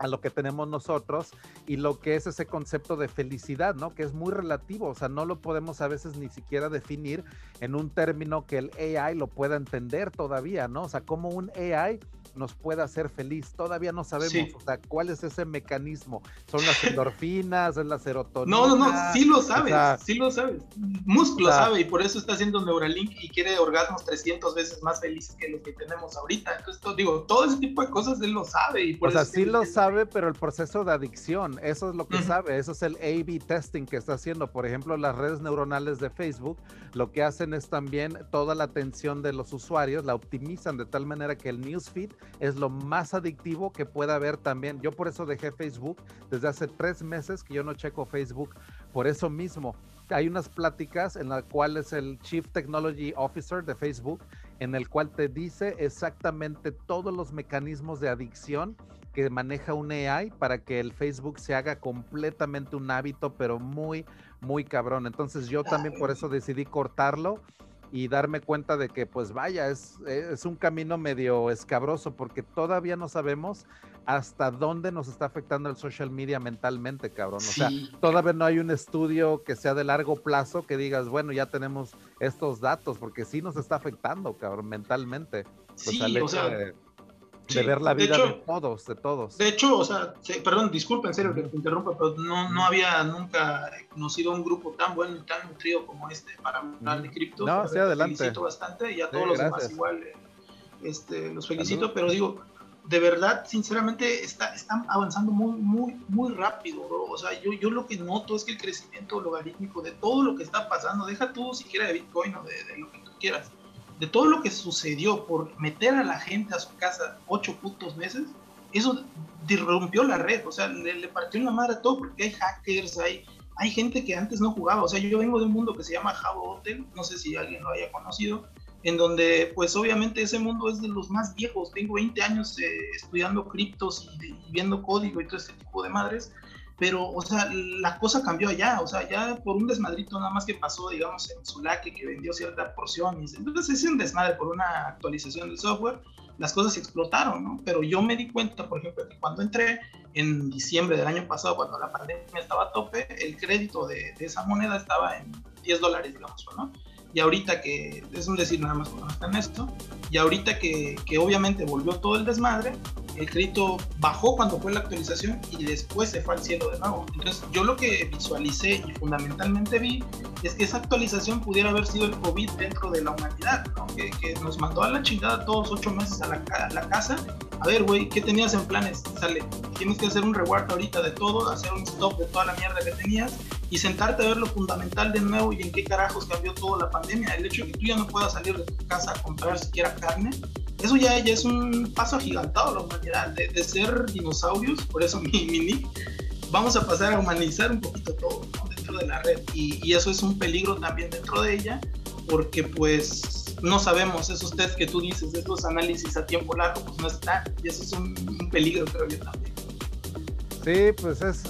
a lo que tenemos nosotros y lo que es ese concepto de felicidad, ¿no? Que es muy relativo, o sea, no lo podemos a veces ni siquiera definir en un término que el AI lo pueda entender todavía, ¿no? O sea, como un AI nos puede hacer feliz. Todavía no sabemos, o sea, cuál es ese mecanismo. ¿Son las endorfinas? ¿Es la serotonina? No, no, no, sí lo sabes, sí lo sabes. Musk lo sabe y por eso está haciendo Neuralink y quiere orgasmos 300 veces más felices que los que tenemos ahorita. Entonces, digo, todo ese tipo de cosas él lo sabe. Y por o sea, sí lo sabe, pero el proceso de adicción, eso es lo que sabe, eso es el A-B testing que está haciendo. Por ejemplo, las redes neuronales de Facebook lo que hacen es también toda la atención de los usuarios, la optimizan de tal manera que el newsfeed es lo más adictivo que pueda haber también. Yo por eso dejé Facebook desde hace tres meses que yo no checo Facebook. Por eso mismo, hay unas pláticas en las cuales el Chief Technology Officer de Facebook, en el cual te dice exactamente todos los mecanismos de adicción que maneja un AI para que el Facebook se haga completamente un hábito, pero muy, muy cabrón. Entonces yo también por eso decidí cortarlo y darme cuenta de que pues vaya, es, es un camino medio escabroso porque todavía no sabemos hasta dónde nos está afectando el social media mentalmente, cabrón. O sea, todavía no hay un estudio que sea de largo plazo que digas, bueno, ya tenemos estos datos, porque sí nos está afectando, cabrón, mentalmente. Sí, o sea, de ver la vida de, todos, de todos. De hecho, o sea, perdón, disculpen, en serio que te interrumpa, pero no, no había nunca conocido un grupo tan bueno y tan nutrido como este para hablar de cripto. No, sí, adelante. felicito bastante y a todos los demás igual eh, este, los felicito, pero digo, de verdad, sinceramente, está, están avanzando muy, muy, muy rápido, bro. O sea, yo, yo lo que noto es que el crecimiento logarítmico de todo lo que está pasando, deja tú siquiera de Bitcoin o de, de lo que tú quieras, de todo lo que sucedió por meter a la gente a su casa ocho putos meses, eso disrumpió la red, o sea, le, partió en la madre todo porque hay hackers, hay, hay gente que antes no jugaba, o sea, yo vengo de un mundo que se llama Java Hotel, no sé si alguien lo haya conocido, en donde pues obviamente ese mundo es de los más viejos, tengo 20 años eh, estudiando criptos y, y, viendo código y todo ese tipo de madres, pero, o sea, la cosa cambió allá, o sea, ya por un desmadrito nada más que pasó, digamos, en Sulake, que vendió cierta porción, entonces es un desmadre por una actualización del software, las cosas explotaron, ¿no? Pero yo me di cuenta, por ejemplo, que cuando entré en diciembre del año pasado, cuando la pandemia estaba a tope, el crédito de, de esa moneda estaba en 10 dólares, digamos, ¿no? y ahorita que, es un decir nada más cuando está en esto, y ahorita que, que obviamente volvió todo el desmadre, el crédito bajó cuando fue la actualización y después se fue al cielo de nuevo. Entonces yo lo que visualicé y fundamentalmente vi es que esa actualización pudiera haber sido el COVID dentro de la humanidad, que, que, nos mandó a la chingada todos ocho meses a la, a la casa. A ver, güey, ¿qué tenías en planes? Sale, tienes que hacer un reward ahorita de todo, hacer un stop de toda la mierda que tenías y sentarte a ver lo fundamental de nuevo y en qué carajos cambió toda la pandemia. El hecho de que tú ya no puedas salir de tu casa a comprar siquiera carne, eso ya, ya es un paso agigantado a la humanidad, de, de ser dinosaurios, por eso mi, mi nick, vamos a pasar a humanizar un poquito todo dentro de la red. Y, y, eso es un peligro también dentro de ella porque pues no sabemos esos test que tú dices, esos análisis a tiempo largo, pues no están y eso es un, un peligro creo yo también. Sí, pues es,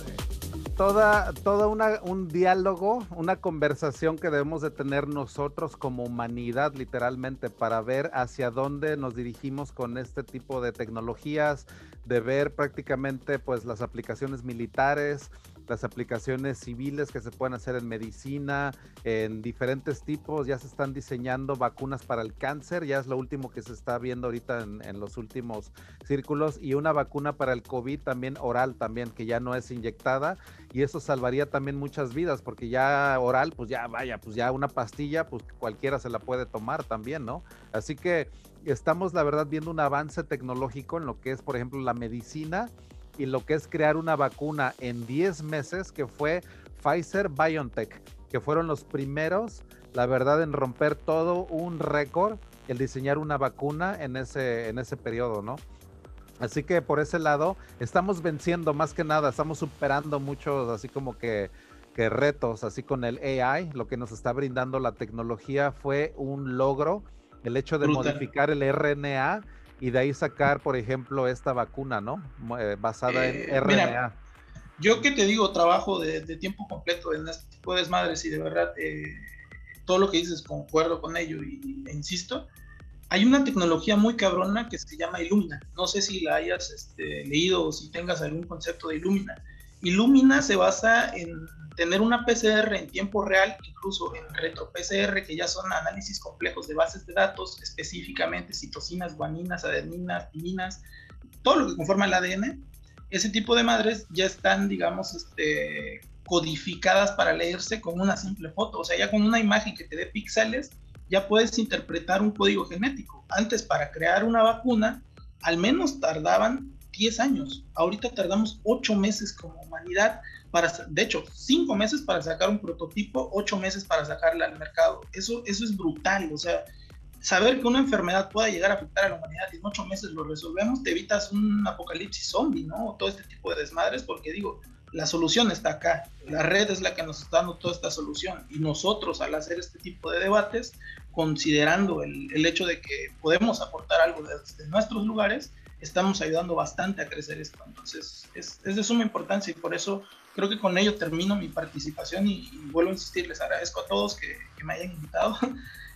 toda, toda una, un diálogo, una conversación que debemos de tener nosotros como humanidad, literalmente, para ver hacia dónde nos dirigimos con este tipo de tecnologías, de ver prácticamente pues las aplicaciones militares, las aplicaciones civiles que se pueden hacer en medicina, en diferentes tipos, ya se están diseñando vacunas para el cáncer, ya es lo último que se está viendo ahorita en, en, los últimos círculos, y una vacuna para el COVID también oral también, que ya no es inyectada, y eso salvaría también muchas vidas, porque ya oral, pues ya vaya, pues ya una pastilla, pues cualquiera se la puede tomar también, ¿no? Así que estamos, la verdad, viendo un avance tecnológico en lo que es, por ejemplo, la medicina y lo que es crear una vacuna en 10 meses, que fue Pfizer BioNTech, que fueron los primeros, la verdad, en romper todo un récord, el diseñar una vacuna en ese, en ese periodo, ¿no? Así que por ese lado estamos venciendo más que nada, estamos superando muchos así como que, que, retos, así con el AI, lo que nos está brindando la tecnología fue un logro, el hecho de Brutal. modificar el RNA y de ahí sacar, por ejemplo, esta vacuna, ¿no? Eh, basada eh, en RNA. Mira, yo que te digo, trabajo de, de, tiempo completo en este tipo de desmadres y de verdad eh, todo lo que dices concuerdo con ello y, e insisto, hay una tecnología muy cabrona que se llama Illumina. No sé si la hayas este, leído o si tengas algún concepto de Illumina. Illumina se basa en tener una PCR en tiempo real, incluso en retro PCR, que ya son análisis complejos de bases de datos, específicamente citocinas, guaninas, adeninas, timinas, todo lo que conforma el ADN. Ese tipo de madres ya están, digamos, este, codificadas para leerse con una simple foto. O sea, ya con una imagen que te dé píxeles, ya puedes interpretar un código genético. Antes, para crear una vacuna, al menos tardaban 10 años. Ahorita tardamos 8 meses como humanidad, para, de hecho, 5 meses para sacar un prototipo, 8 meses para sacarla al mercado. Eso, eso es brutal. O sea, saber que una enfermedad pueda llegar a afectar a la humanidad y en 8 meses lo resolvemos, te evitas un apocalipsis zombie, ¿no? Todo este tipo de desmadres, porque digo, la solución está acá. La red es la que nos está dando toda esta solución. Y nosotros, al hacer este tipo de debates, considerando el, el hecho de que podemos aportar algo desde nuestros lugares, estamos ayudando bastante a crecer esto. Entonces, es, es de suma importancia y por eso creo que con ello termino mi participación y, y vuelvo a insistir, les agradezco a todos que, que, me hayan invitado.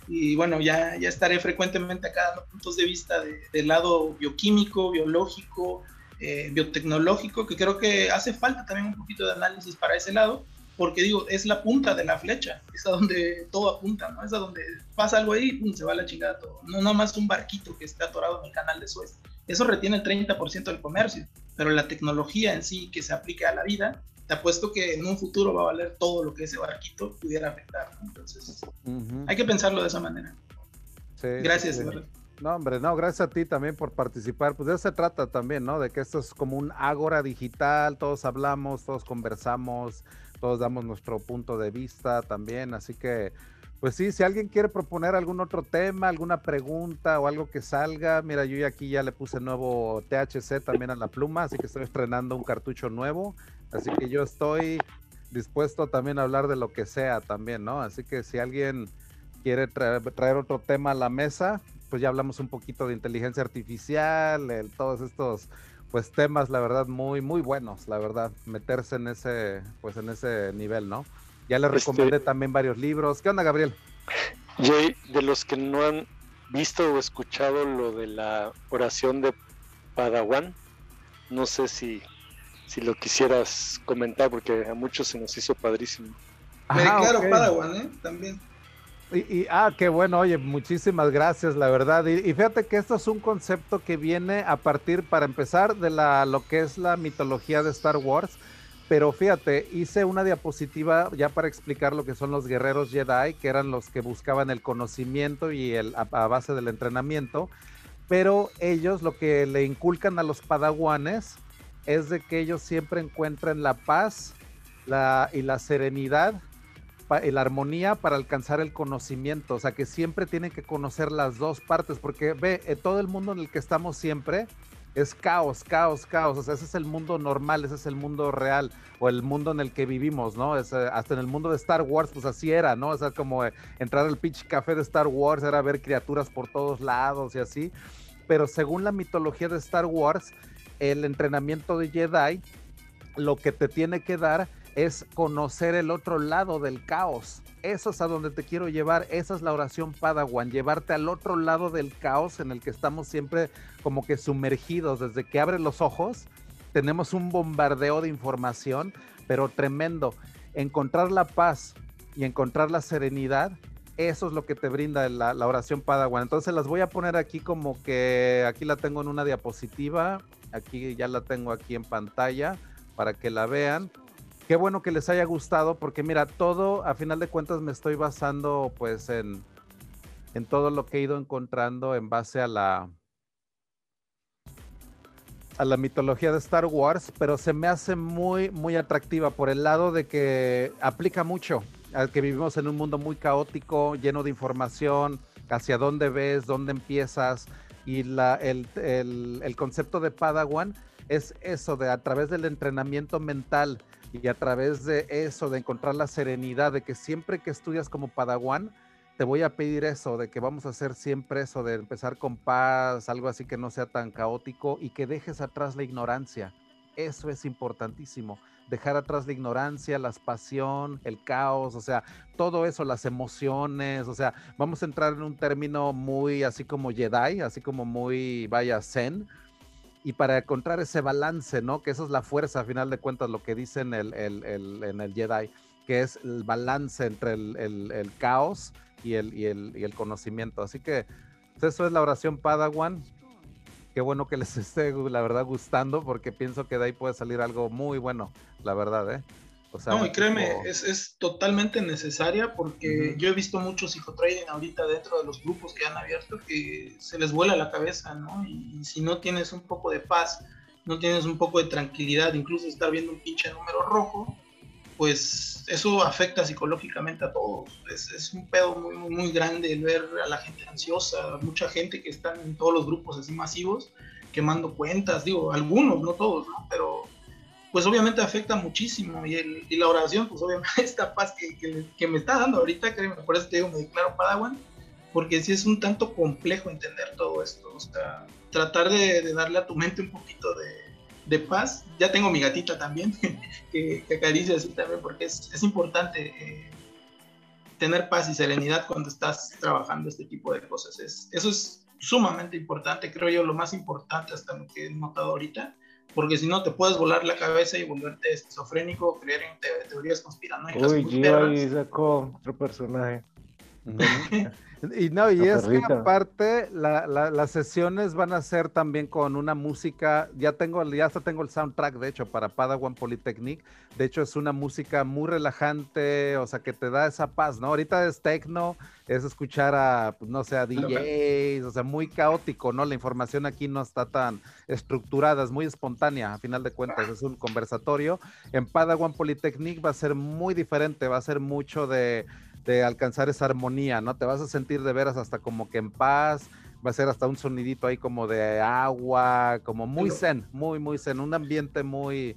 Y bueno, ya, ya estaré frecuentemente acá dando puntos de vista de, del lado bioquímico, biológico, eh, biotecnológico, que creo que hace falta también un poquito de análisis para ese lado, porque digo, es la punta de la flecha, es a donde todo apunta, ¿no? Es a donde pasa algo ahí y pum, se va la chingada todo. No nomás un barquito que está atorado en el canal de Suez. Eso retiene el 30% del comercio, pero la tecnología en sí que se aplica a la vida, te apuesto que en un futuro va a valer todo lo que ese barquito pudiera afectar, ¿no? Entonces, uh -huh. hay que pensarlo de esa manera. Sí, Gracias, sí. verdad. No, hombre, no, gracias a ti también por participar. Pues de eso se trata también, ¿no? De que esto es como un ágora digital, todos hablamos, todos conversamos, todos damos nuestro punto de vista también. Así que, pues sí, si alguien quiere proponer algún otro tema, alguna pregunta o algo que salga, mira, yo aquí ya le puse nuevo THC también a la pluma, así que estoy estrenando un cartucho nuevo. Así que yo estoy dispuesto también a hablar de lo que sea también, ¿no? Así que si alguien quiere traer, traer otro tema a la mesa, pues ya hablamos un poquito de inteligencia artificial, todos estos pues temas, la verdad, muy, muy buenos, la verdad, meterse en ese, pues en ese nivel, ¿no? Ya les recomendé este... también varios libros. ¿Qué onda, Gabriel? Jay, de los que no han visto o escuchado lo de la oración de Padawan, no sé si, si lo quisieras comentar, porque a muchos se nos hizo padrísimo. Ajá, claro, okay. Padawan, ¿eh? También. Y, ah, qué bueno, oye, muchísimas gracias, la verdad. Y, fíjate que esto es un concepto que viene a partir, para empezar, de la, lo que es la mitología de Star Wars. Pero fíjate, hice una diapositiva ya para explicar lo que son los guerreros Jedi, que eran los que buscaban el conocimiento y el, a, base del entrenamiento. Pero ellos lo que le inculcan a los padawanes es de que ellos siempre encuentren la paz la, y la serenidad la armonía para alcanzar el conocimiento, o sea que siempre tienen que conocer las dos partes, porque ve, eh, todo el mundo en el que estamos siempre es caos, caos, caos, o sea, ese es el mundo normal, ese es el mundo real, o el mundo en el que vivimos, ¿no? Es, eh, hasta en el mundo de Star Wars, pues así era, ¿no? O sea, como eh, entrar al pitch café de Star Wars era ver criaturas por todos lados y así, pero según la mitología de Star Wars, el entrenamiento de Jedi, lo que te tiene que dar es conocer el otro lado del caos. Eso es a donde te quiero llevar. Esa es la oración Padawan, llevarte al otro lado del caos en el que estamos siempre como que sumergidos. Desde que abres los ojos, tenemos un bombardeo de información, pero tremendo. Encontrar la paz y encontrar la serenidad, eso es lo que te brinda la, la oración Padawan. Entonces las voy a poner aquí como que aquí la tengo en una diapositiva. Aquí ya la tengo aquí en pantalla para que la vean qué bueno que les haya gustado, porque mira, todo, a final de cuentas, me estoy basando pues en, todo lo que he ido encontrando en base a la a la mitología de Star Wars, pero se me hace muy, muy atractiva por el lado de que aplica mucho al que vivimos en un mundo muy caótico, lleno de información, hacia dónde ves, dónde empiezas, y la, el, el, el concepto de Padawan es eso, de a través del entrenamiento mental, y a través de eso, de encontrar la serenidad, de que siempre que estudias como Padawan, te voy a pedir eso, de que vamos a hacer siempre eso, de empezar con paz, algo así que no sea tan caótico y que dejes atrás la ignorancia. Eso es importantísimo. Dejar atrás la ignorancia, la pasión, el caos, o sea, todo eso, las emociones, o sea, vamos a entrar en un término muy así como Jedi, así como muy, vaya, Zen, y para encontrar ese balance, ¿no? Que eso es la fuerza, a final de cuentas, lo que dicen el, el, en el Jedi, que es el balance entre el, caos y el, y, el, conocimiento. Así que pues, eso es la oración Padawan. Qué bueno que les esté, la verdad, gustando, porque pienso que de ahí puede salir algo muy bueno, la verdad, ¿eh? No, y créeme, es, totalmente necesaria porque yo he visto muchos psicotrading ahorita dentro de los grupos que han abierto que se les vuela la cabeza, ¿no? Y, si no tienes un poco de paz, no tienes un poco de tranquilidad, incluso estar viendo un pinche número rojo, pues eso afecta psicológicamente a todos. Es, un pedo muy, muy, grande el ver a la gente ansiosa, mucha gente que está en todos los grupos así masivos quemando cuentas, digo, algunos, no todos, ¿no? Pero pues obviamente afecta muchísimo y, la oración, pues obviamente esta paz que, me está dando ahorita, créeme, por eso te digo, me declaro Padawan, porque sí es un tanto complejo entender todo esto, o sea, tratar de, darle a tu mente un poquito de, paz, ya tengo mi gatita también, que, que acaricia así también, porque es, importante eh, tener paz y serenidad cuando estás trabajando este tipo de cosas, es, eso es sumamente importante, creo yo, lo más importante hasta lo que he notado ahorita, porque si no te puedes volar la cabeza y volverte esquizofrénico, creer en teorías conspiranoicas. Uy, Gio ahí sacó otro personaje. Y no, y es que aparte las sesiones van a ser también con una música, ya tengo, ya hasta tengo el soundtrack de hecho para Padawan Polytechnic, de hecho es una música muy relajante, o sea que te da esa paz, ¿no? Ahorita es techno, es escuchar a, pues, no sé, a DJs, o sea, muy caótico, ¿no? La información aquí no está tan estructurada, es muy espontánea, a final de cuentas, es un conversatorio. En Padawan Polytechnic va a ser muy diferente, va a ser mucho de de alcanzar esa armonía, ¿no? Te vas a sentir de veras hasta como que en paz, va a ser hasta un sonidito ahí como de agua, como muy zen, muy, muy zen, un ambiente muy,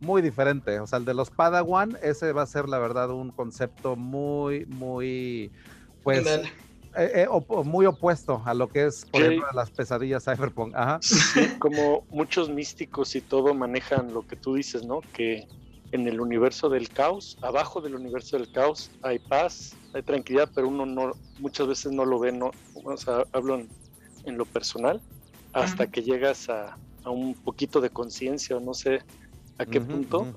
muy diferente. O sea, el de los Padawan, ese va a ser la verdad un concepto muy, muy, pues, eh, eh, muy opuesto a lo que es, por ejemplo, las pesadillas cyberpunk. Ajá. como muchos místicos y todo manejan lo que tú dices, ¿no? Que en el universo del caos, abajo del universo del caos hay paz, hay tranquilidad, pero uno no muchas veces no lo ve, no, o sea, hablo en, lo personal, hasta que llegas a, un poquito de conciencia, o no sé a qué punto,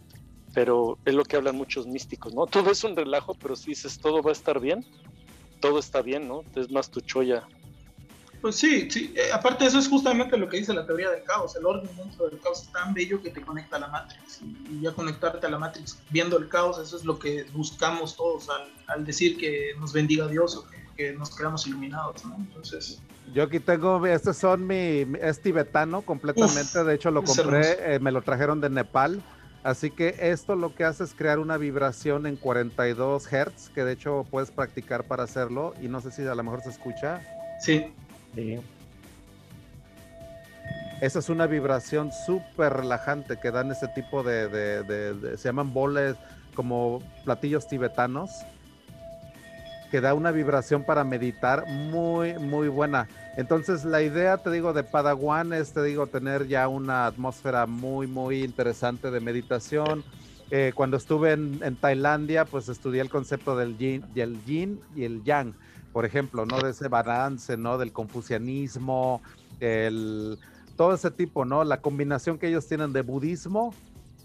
pero es lo que hablan muchos místicos, ¿no? Todo es un relajo, pero si dices todo va a estar bien, todo está bien, ¿no? Es más tu choya. Pues sí, sí. Eh, aparte eso es justamente lo que dice la teoría del caos. El orden dentro del caos es tan bello que te conecta a la Matrix. Y, ya conectarte a la Matrix viendo el caos, eso es lo que buscamos todos al, decir que nos bendiga Dios o que, nos quedamos iluminados, ¿no? Entonces... Yo aquí tengo, este son mi, es tibetano completamente, de hecho lo compré, eh, me lo trajeron de Nepal. Así que esto lo que hace es crear una vibración en 42 Hz, que de hecho puedes practicar para hacerlo y no sé si a lo mejor se escucha. Sí. Esa es una vibración súper relajante que dan ese tipo de, se llaman boles como platillos tibetanos, que da una vibración para meditar muy, muy buena. Entonces la idea, te digo, de Padawan es, te digo, tener ya una atmósfera muy, muy interesante de meditación. Eh, cuando estuve en, en, Tailandia, pues estudié el concepto del yin, del yin y el yang por ejemplo, ¿no? De ese balance, ¿no? Del confucianismo, el, todo ese tipo, ¿no? La combinación que ellos tienen de budismo,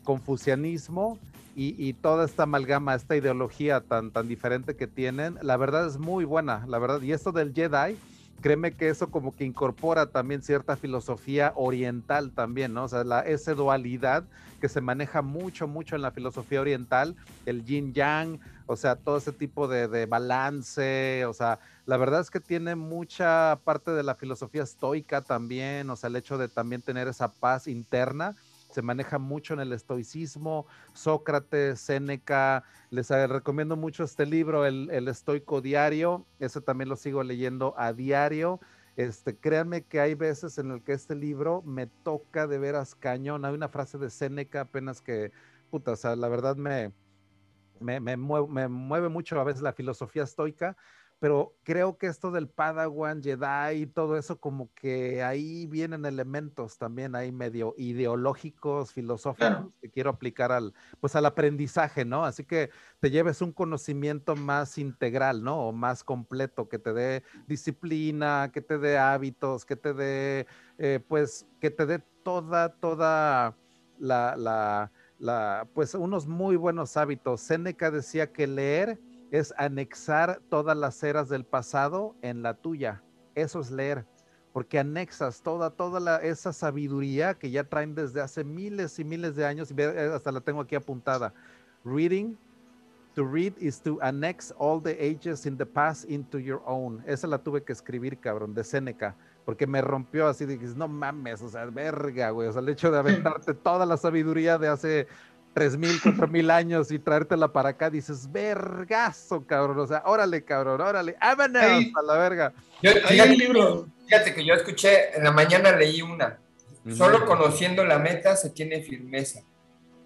confucianismo y, toda esta amalgama, esta ideología tan, tan diferente que tienen, la verdad es muy buena, la verdad. Y esto del Jedi, créeme que eso como que incorpora también cierta filosofía oriental también, ¿no? O sea, la, esa dualidad que se maneja mucho, mucho en la filosofía oriental, el yin yang, o sea, todo ese tipo de, balance, o sea, la verdad es que tiene mucha parte de la filosofía estoica también, o sea, el hecho de también tener esa paz interna, se maneja mucho en el estoicismo, Sócrates, Séneca, les recomiendo mucho este libro, el, el Estoico Diario, ese también lo sigo leyendo a diario, este, créanme que hay veces en el que este libro me toca de veras cañón. Hay una frase de Séneca apenas que, puta, o sea, la verdad me, me, me, mueve, mucho a veces la filosofía estoica, pero creo que esto del Padawan, Jedi y todo eso, como que ahí vienen elementos también ahí medio ideológicos, filosóficos, que quiero aplicar al, pues al aprendizaje, ¿no? Así que te lleves un conocimiento más integral, ¿no? O más completo, que te dé disciplina, que te dé hábitos, que te dé, eh, pues, que te dé toda, toda la, la pues unos muy buenos hábitos. Séneca decía que leer es anexar todas las eras del pasado en la tuya. Eso es leer, porque anexas toda, toda esa sabiduría que ya traen desde hace miles y miles de años, y eh, hasta la tengo aquí apuntada. Reading, to read is to annex all the ages in the past into your own. Esa la tuve que escribir, cabrón, de Séneca porque me rompió así, dije, no mames, o sea, verga, güey, o sea, el hecho de aventarte toda la sabiduría de hace 3.000, 4.000 años y traértela para acá, dices, vergazo, cabrón, o sea, órale, cabrón, órale, vámonos a la verga. Yo, fíjate, libro. fíjate que yo escuché, en la mañana leí una, solo conociendo la meta se tiene firmeza,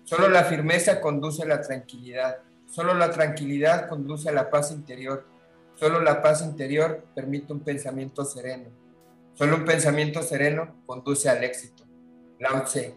solo la firmeza conduce a la tranquilidad, solo la tranquilidad conduce a la paz interior, solo la paz interior permite un pensamiento sereno Solo un pensamiento sereno conduce al éxito. Lao Tse.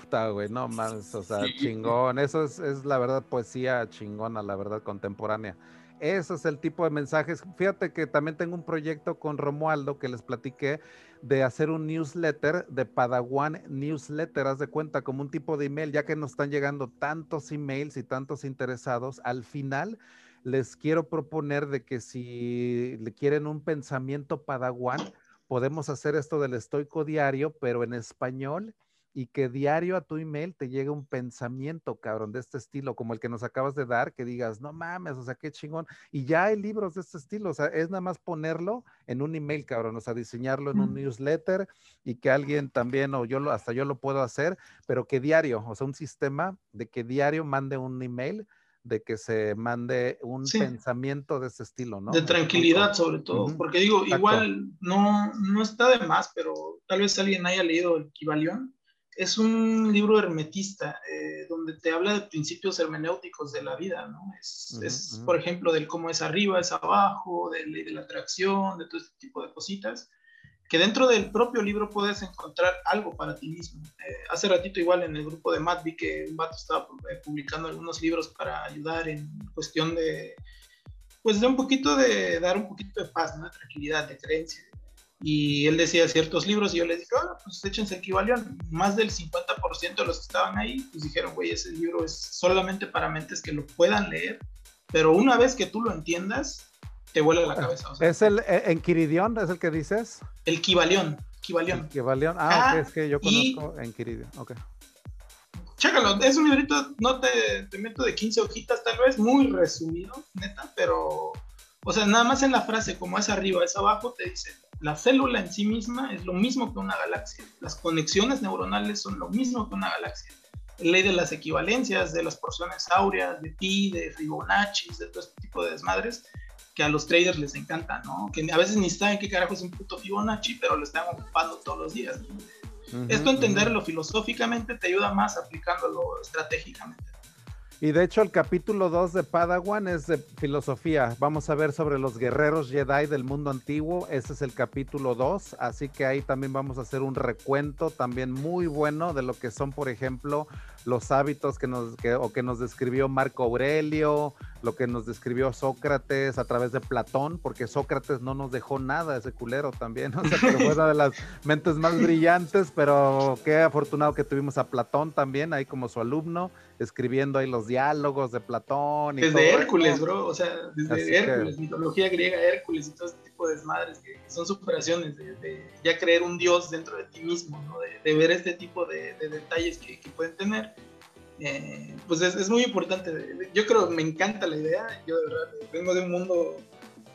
Puta, güey, no más, o sea, chingón. Eso es, es, la verdad poesía chingona, la verdad contemporánea. Ese es el tipo de mensajes. Fíjate que también tengo un proyecto con Romualdo que les platiqué de hacer un newsletter de Padawan Newsletter, haz de cuenta, como un tipo de email, ya que nos están llegando tantos emails y tantos interesados, al final les quiero proponer de que si le quieren un pensamiento padawan, podemos hacer esto del estoico diario, pero en español y que diario a tu email te llegue un pensamiento, cabrón, de este estilo, como el que nos acabas de dar, que digas, no mames, o sea, qué chingón. Y ya hay libros de este estilo, o sea, es nada más ponerlo en un email, cabrón, o sea, diseñarlo en un newsletter y que alguien también, o yo lo, hasta yo lo puedo hacer, pero que diario, o sea, un sistema de que diario mande un email de que se mande un pensamiento de ese estilo, ¿no? De tranquilidad sobre todo, porque digo, igual no, no está de más, pero tal vez alguien haya leído el Kibalión. Es un libro hermetista eh, donde te habla de principios hermenéuticos de la vida, ¿no? Es, es por ejemplo, del cómo es arriba, es abajo, de, de la atracción, de todo este tipo de cositas que dentro del propio libro puedes encontrar algo para ti mismo. Eh, hace ratito igual en el grupo de Matt vi que un vato estaba eh, publicando algunos libros para ayudar en cuestión de, pues de un poquito de, dar un poquito de paz, ¿no? tranquilidad, de creencia. Y él decía ciertos libros y yo les dije, oh, pues échense equivalión. Más del 50% de los que estaban ahí, pues dijeron, güey, ese libro es solamente para mentes que lo puedan leer. Pero una vez que tú lo entiendas, te vuela la cabeza. ¿Es el eh, Enquiridión? ¿Es el que dices? El Kibalión. Kibalión. Kibalión. Ah, ah es que yo conozco Enquiridión. Ok. Chécalo, es un librito, no te, te meto de 15 hojitas tal vez, muy resumido, neta, pero, o sea, nada más en la frase, como es arriba, es abajo, te dice, la célula en sí misma es lo mismo que una galaxia, las conexiones neuronales son lo mismo que una galaxia. ley de las equivalencias, de las porciones áureas, de pi, de Fibonacci, de todo este tipo de desmadres, que a los traders les encanta, ¿no? Que a veces ni saben qué carajo es un puto Fibonacci, pero lo están ocupando todos los días. Esto entenderlo filosóficamente te ayuda más aplicándolo estratégicamente. Y de hecho el capítulo 2 de Padawan es de filosofía. Vamos a ver sobre los guerreros Jedi del mundo antiguo. Ese es el capítulo 2. Así que ahí también vamos a hacer un recuento también muy bueno de lo que son, por ejemplo, los hábitos que nos, que, o que nos describió Marco Aurelio, lo que nos describió Sócrates a través de Platón, porque Sócrates no nos dejó nada, ese culero también, o sea, que fue una de las mentes más brillantes, pero qué afortunado que tuvimos a Platón también ahí como su alumno, escribiendo ahí los diálogos de Platón. Y desde Hércules, bro, o sea, desde Hércules, mitología griega, Hércules y todo este tipo de desmadres que son superaciones de, ya creer un dios dentro de ti mismo, ¿no? de, ver este tipo de, detalles que, que pueden tener eh, pues es, muy importante. Yo creo, me encanta la idea. Yo de verdad vengo de un mundo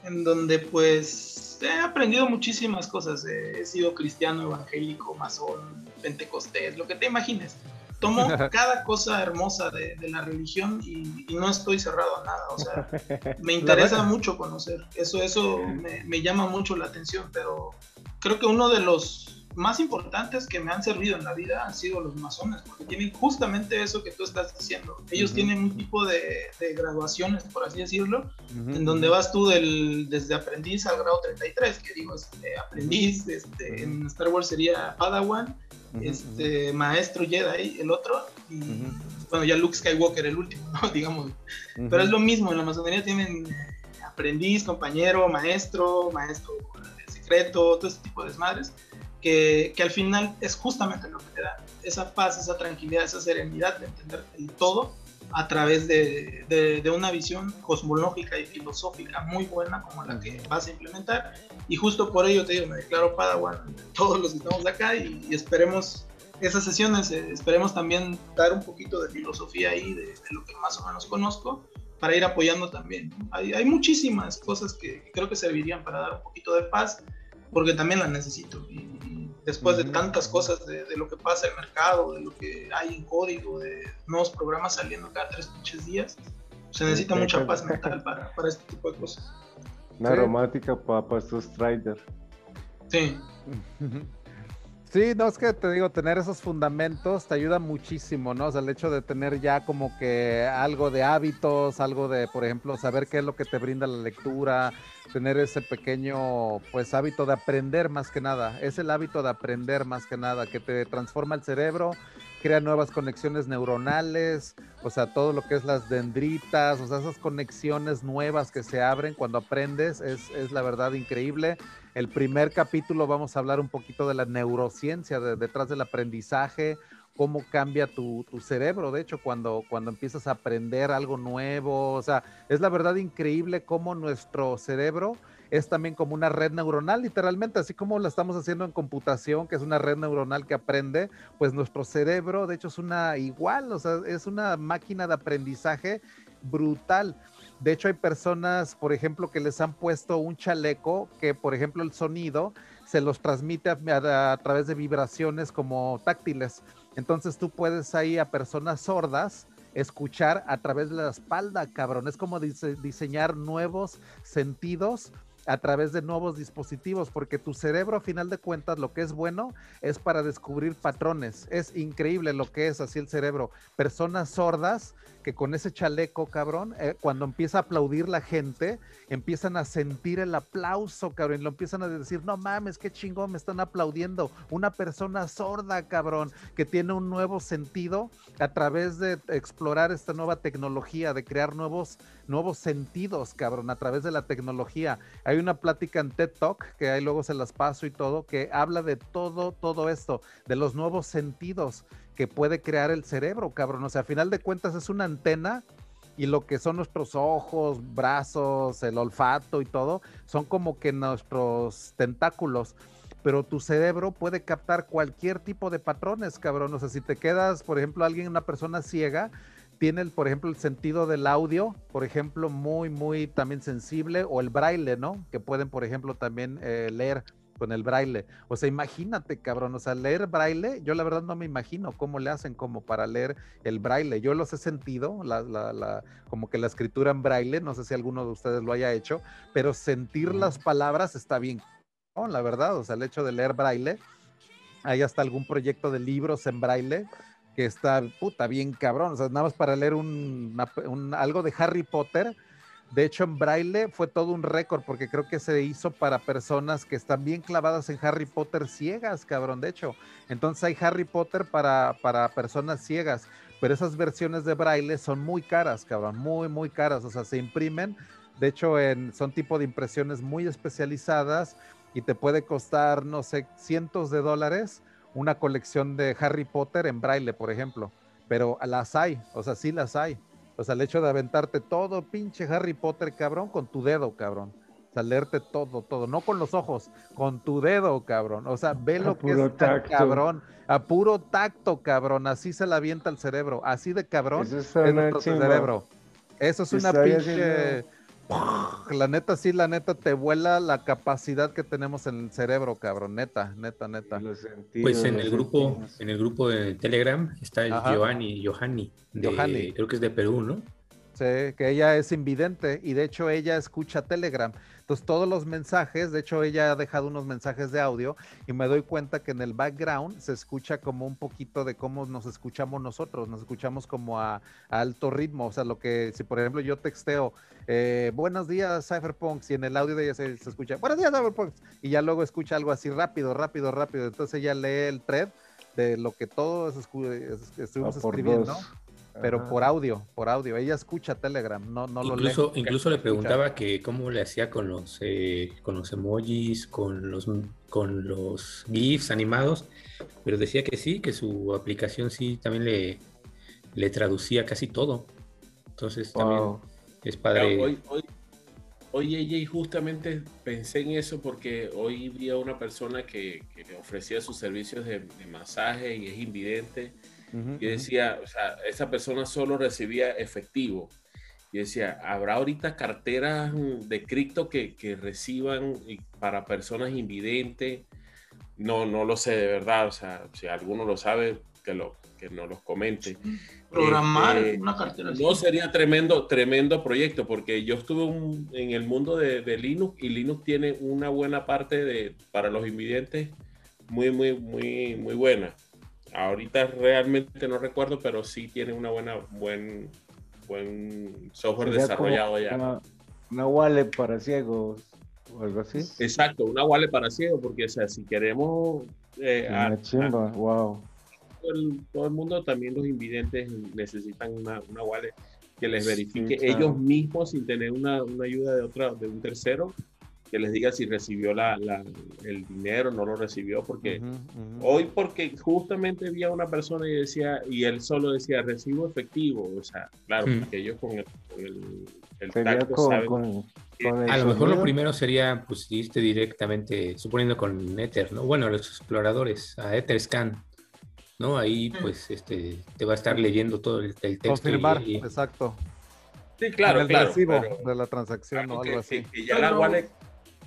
en donde pues he aprendido muchísimas cosas. he sido cristiano, evangélico, masón, pentecostés, lo que te imagines. Tomo cada cosa hermosa de, la religión y, no estoy cerrado a nada. O sea, me interesa mucho conocer. Eso, eso me, me llama mucho la atención, pero creo que uno de los más importantes que me han servido en la vida han sido los masones, porque tienen justamente eso que tú estás diciendo. Ellos tienen un tipo de, graduaciones, por así decirlo, en donde vas tú del, desde aprendiz al grado 33, que digo, este, aprendiz, este, en Star Wars sería Padawan, este, maestro Jedi, el otro, y bueno, ya Luke Skywalker, el último, ¿no? digamos. Pero es lo mismo, en la masonería tienen aprendiz, compañero, maestro, maestro secreto, todo ese tipo de desmadres que, que, al final es justamente lo que te da esa paz, esa tranquilidad, esa serenidad de entender el todo a través de, de, una visión cosmológica y filosófica muy buena como la que vas a implementar. Y justo por ello te digo, me declaro Padawan, todos los que estamos acá y, esperemos esas sesiones, eh, esperemos también dar un poquito de filosofía ahí, de, lo que más o menos conozco, para ir apoyando también. Hay, hay muchísimas cosas que creo que servirían para dar un poquito de paz, porque también las necesito. Y, después de tantas cosas, de, lo que pasa en el mercado, de lo que hay en código, de nuevos programas saliendo cada tres pinches días, se necesita mucha paz mental para, para, este tipo de cosas. Una aromática para, estos traders. Sí. Sí, no es que te digo, tener esos fundamentos te ayuda muchísimo, ¿no? O sea, el hecho de tener ya como que algo de hábitos, algo de, por ejemplo, saber qué es lo que te brinda la lectura, tener ese pequeño, pues, hábito de aprender más que nada. Es el hábito de aprender más que nada, que te transforma el cerebro, crea nuevas conexiones neuronales, o sea, todo lo que es las dendritas, o sea, esas conexiones nuevas que se abren cuando aprendes, es, es la verdad increíble. El primer capítulo vamos a hablar un poquito de la neurociencia detrás del aprendizaje, cómo cambia tu, cerebro, de hecho, cuando, cuando empiezas a aprender algo nuevo, o sea, es la verdad increíble cómo nuestro cerebro es también como una red neuronal, literalmente, así como lo estamos haciendo en computación, que es una red neuronal que aprende, pues nuestro cerebro, de hecho, es una igual, o sea, es una máquina de aprendizaje brutal. De hecho, hay personas, por ejemplo, que les han puesto un chaleco que, por ejemplo, el sonido se los transmite a, través de vibraciones como táctiles. Entonces tú puedes ahí a personas sordas escuchar a través de la espalda, cabrón. Es como diseñar nuevos sentidos a través de nuevos dispositivos, porque tu cerebro a final de cuentas lo que es bueno es para descubrir patrones. Es increíble lo que es así el cerebro. Personas sordas que con ese chaleco, cabrón, eh, cuando empieza a aplaudir la gente, empiezan a sentir el aplauso, cabrón, y lo empiezan a decir, no mames, qué chingón, me están aplaudiendo. Una persona sorda, cabrón, que tiene un nuevo sentido a través de explorar esta nueva tecnología, de crear nuevos, nuevos sentidos, cabrón, a través de la tecnología. Hay una plática en TED Talk, que ahí luego se las paso y todo, que habla de todo, todo esto, de los nuevos sentidos que puede crear el cerebro, cabrón. O sea, a final de cuentas es una antena y lo que son nuestros ojos, brazos, el olfato y todo, son como que nuestros tentáculos. Pero tu cerebro puede captar cualquier tipo de patrones, cabrón. O sea, si te quedas, por ejemplo, alguien, una persona ciega, tiene, por ejemplo, el sentido del audio, por ejemplo, muy, muy también sensible, o el braille, ¿no? Que pueden, por ejemplo, también eh, leer con el braille. O sea, imagínate, cabrón, o sea, leer braille, yo la verdad no me imagino cómo le hacen como para leer el braille. Yo los he sentido, la, la, la, como que la escritura en braille, no sé si alguno de ustedes lo haya hecho, pero sentir las palabras está bien, ¿no? la verdad, o sea, el hecho de leer braille, hay hasta algún proyecto de libros en braille que está, puta, bien cabrón, o sea, nada más para leer un, un algo de Harry Potter, de hecho, en braille fue todo un récord porque creo que se hizo para personas que están bien clavadas en Harry Potter ciegas, cabrón. De hecho, entonces hay Harry Potter para, para personas ciegas, pero esas versiones de braille son muy caras, cabrón, muy, muy caras. O sea, se imprimen. De hecho, en, son tipo de impresiones muy especializadas y te puede costar, no sé, cientos de dólares una colección de Harry Potter en braille, por ejemplo. Pero las hay, o sea, sí las hay. O sea, el hecho de aventarte todo, pinche Harry Potter, cabrón, con tu dedo, cabrón. O sea, leerte todo, todo, no con los ojos, con tu dedo, cabrón. O sea, ve lo que es tacto. cabrón. A puro tacto, cabrón. Así se la avienta el cerebro. Así de cabrón Eso es nuestro cerebro. Eso es una pinche. La neta, sí, la neta, te vuela la capacidad que tenemos en el cerebro, cabrón. Neta, neta, neta. Sentidos, Pues en el grupo, sentidos. en el grupo de Telegram está el Ajá. Giovanni, Johanny, de- Johanny. creo que es de Perú, ¿no? Sí, que ella es invidente y de hecho ella escucha Telegram. Entonces todos los mensajes, de hecho ella ha dejado unos mensajes de audio y me doy cuenta que en el background se escucha como un poquito de cómo nos escuchamos nosotros, nos escuchamos como a, a alto ritmo, o sea, lo que si por ejemplo yo texteo, eh, buenos días Cypherpunks y en el audio de ella se, se escucha, buenos días Cypherpunks y ya luego escucha algo así rápido, rápido, rápido, entonces ella lee el thread de lo que todos estuvimos Ah, escribiendo dos. Pero Ajá. por audio, por audio. Ella escucha Telegram, no, no lo lee. incluso incluso le Escucha. preguntaba que cómo le hacía con los eh, con los emojis, con los con los GIFs animados, pero decía que sí, que su aplicación sí también le, le traducía casi todo. Entonces también Wow. es padre. Hoy, hoy, hoy ella justamente pensé en eso porque hoy vi a una persona que, que le ofrecía sus servicios de, de masaje y es invidente. Ujú, Y ujú. decía, o sea, esa persona solo recibía efectivo. Y decía, ¿habrá ahorita carteras mm, de cripto que, que reciban para personas invidentes? No, no lo sé de verdad. O sea, si alguno lo sabe, que, lo, que nos los comente. Programar Este, una cartera así. No sería tremendo, tremendo proyecto, porque yo estuve un- en el mundo de, de Linux y Linux tiene una buena parte de, para los invidentes muy, muy, muy, muy buena. Ahorita realmente no recuerdo, pero sí tiene una buena, buen, buen software desarrollado como ya. Una, una wallet para ciegos o algo así. Exacto, una wallet para ciego, porque o sea, si queremos eh, Una chimba, wow. todo el, todo el mundo, también los invidentes necesitan una, una wallet que les verifique claro. ellos mismos sin tener una, una ayuda de otra de un tercero que les diga si recibió la, la- el dinero no lo recibió porque hoy porque justamente vi a una persona y decía y él solo decía recibo efectivo o sea claro Mm. porque ellos con el, con el, el Sería tacto con, saben con, con el A lo mejor lo primero sería pues irte directamente, suponiendo con Ether, ¿no? Bueno, los exploradores, a Etherscan, ¿no? Ahí pues este te va a estar leyendo todo el, el texto. Confirmar, y- exacto. sí claro el claro recibo pero- de la transacción claro o que, algo así. que- que ya la wallet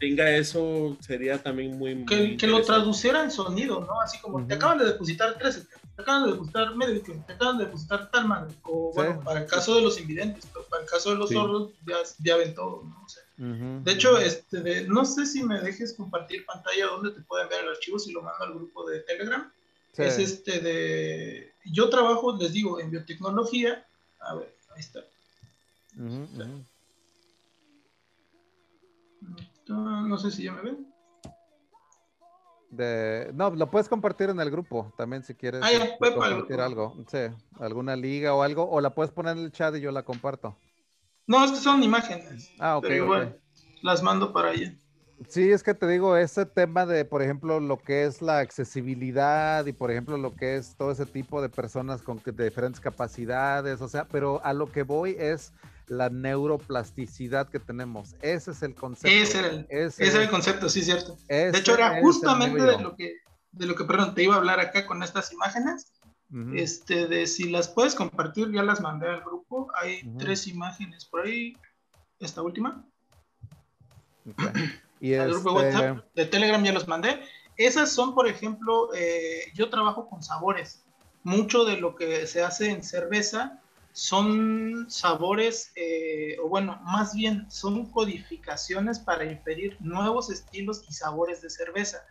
tenga eso sería también muy, muy Que, que lo traduciera en sonido, ¿no? Así como, te acaban de depositar 13, te acaban de depositar medio te acaban de depositar tal madre. O Sí. bueno, para el caso de los invidentes, pero para el caso de los Sí. sordos, ya, ya ven todo, ¿no? O sea, de hecho, este, de- no sé si me dejes compartir pantalla donde te pueden ver el archivo, si lo mando al grupo de Telegram. Sí. Es este de. Yo trabajo, les digo, en biotecnología. A ver, ahí está. No sé si ya me ven. De- no, lo puedes compartir en el grupo también si quieres Ah, ya, este, voy para el compartir grupo. algo. Sí, alguna liga o algo, o la puedes poner en el chat y yo la comparto. No, es que son imágenes. Ah, ok. pero igual, las mando para allá. Sí, es que te digo, ese tema de, por ejemplo, lo que es la accesibilidad y, por ejemplo, lo que es todo ese tipo de personas con de diferentes capacidades, o sea, pero a lo que voy es la neuroplasticidad que tenemos. Ese es el concepto. Ese era el, Ese ese era el es- concepto, sí, cierto. ese De hecho, era justamente de lo que, de lo que, perdón, te iba a hablar acá con estas imágenes. Este, de si las puedes compartir, ya las mandé al grupo. Hay tres imágenes por ahí. Esta última. Y al grupo de este, WhatsApp de Telegram ya los mandé. Esas son, por ejemplo, eh, yo trabajo con sabores. Mucho de lo que se hace en cerveza son sabores, eh, o bueno, más bien son codificaciones para inferir nuevos estilos y sabores de cerveza.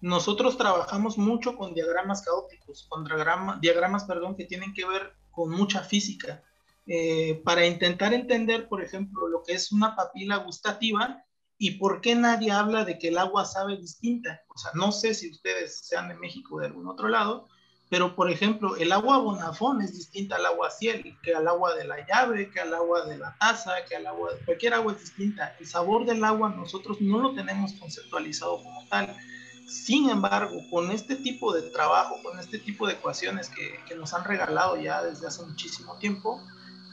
Nosotros trabajamos mucho con diagramas caóticos, con diagrama- diagramas, perdón, que tienen que ver con mucha física, eh, para intentar entender, por ejemplo, lo que es una papila gustativa y por qué nadie habla de que el agua sabe distinta. O sea, no sé si ustedes sean de México o de algún otro lado, pero por ejemplo, el agua Bonafón es distinta al agua Ciel, que al agua de la llave, que al agua de la taza, que al agua de cualquier agua es distinta. El sabor del agua nosotros no lo tenemos conceptualizado como tal. Sin embargo, con este tipo de trabajo, con este tipo de ecuaciones que, que nos han regalado ya desde hace muchísimo tiempo,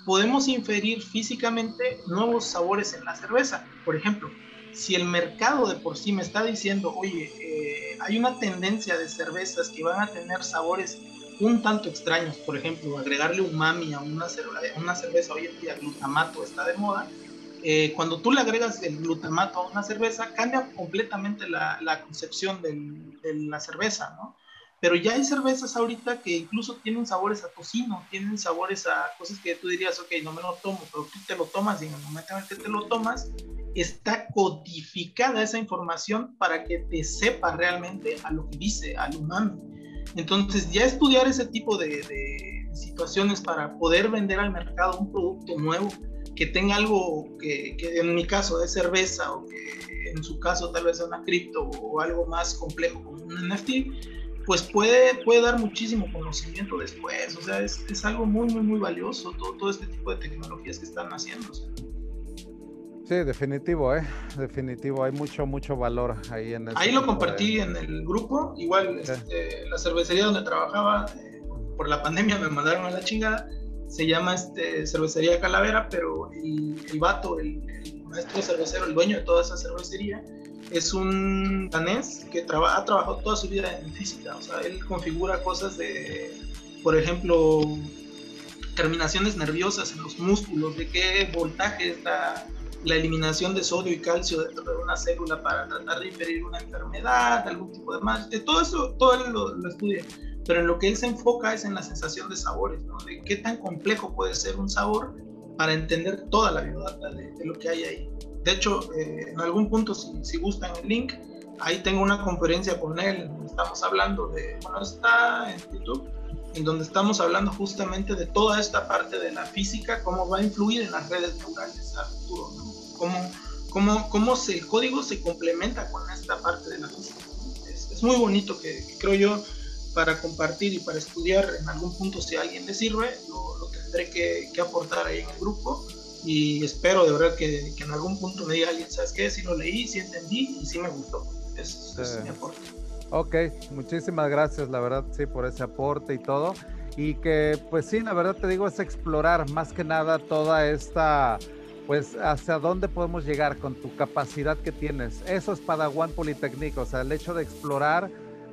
podemos inferir físicamente nuevos sabores en la cerveza. Por ejemplo, si el mercado de por sí me está diciendo, oye, eh, hay una tendencia de cervezas que van a tener sabores un tanto extraños, por ejemplo, agregarle umami a una, cerve- a una cerveza, hoy en día glutamato está de moda, eh, cuando tú le agregas el glutamato a una cerveza, cambia completamente la, concepción de la cerveza, ¿no? Pero ya hay cervezas ahorita que incluso tienen sabores a tocino, tienen sabores a cosas que tú dirías, ok, no me lo tomo, pero tú te lo tomas y en el momento en que te lo tomas, está codificada esa información para que te sepa realmente a lo que dice, al umami. Entonces, ya estudiar ese tipo de, de situaciones para poder vender al mercado un producto nuevo que tenga algo que, que en mi caso es cerveza o que en su caso tal vez sea una cripto o algo más complejo como un NFT, pues puede, puede dar muchísimo conocimiento después. O sea, es, es algo muy, muy, muy valioso todo, todo este tipo de tecnologías que están haciendo. Sí, definitivo, ¿eh? Definitivo, hay mucho, mucho valor ahí en ese Ahí lo de- compartí en el grupo. Igual este, la cervecería donde trabajaba, eh, por la pandemia me mandaron a la chingada. Se llama este, Cervecería Calavera, pero el, el vato, el, el maestro cervecero, el dueño de toda esa cervecería, es un danés que traba- ha trabajado toda su vida en física. O sea, él configura cosas de, por ejemplo, terminaciones nerviosas en los músculos, de qué voltaje está la eliminación de sodio y calcio dentro de una célula para tratar de impedir una enfermedad, algún tipo de mal. Todo eso, todo él lo, lo estudia. Pero en lo que él se enfoca es en la sensación de sabores, ¿no? De qué tan complejo puede ser un sabor para entender toda la biodata de, de lo que hay ahí. De hecho, eh, en algún punto, si, si gustan el link, ahí tengo una conferencia con él, estamos hablando de, bueno, está en YouTube, en donde estamos hablando justamente de toda esta parte de la física, cómo va a influir en las redes neurales a futuro, ¿no? Cómo, cómo, cómo se, el código se complementa con esta parte de la física. Es, es muy bonito que, que creo yo para compartir y para estudiar en algún punto si a alguien le sirve, lo, lo tendré que, que, aportar ahí en el grupo y espero de verdad que, que, en algún punto me diga alguien, ¿sabes qué? Si lo leí, si entendí y si me gustó. Es, sí. es mi aporte. Ok, muchísimas gracias, la verdad, sí, por ese aporte y todo. Y que, pues sí, la verdad te digo, es explorar más que nada toda esta, pues, hacia dónde podemos llegar con tu capacidad que tienes. Eso es Padawan Politécnico, o sea, el hecho de explorar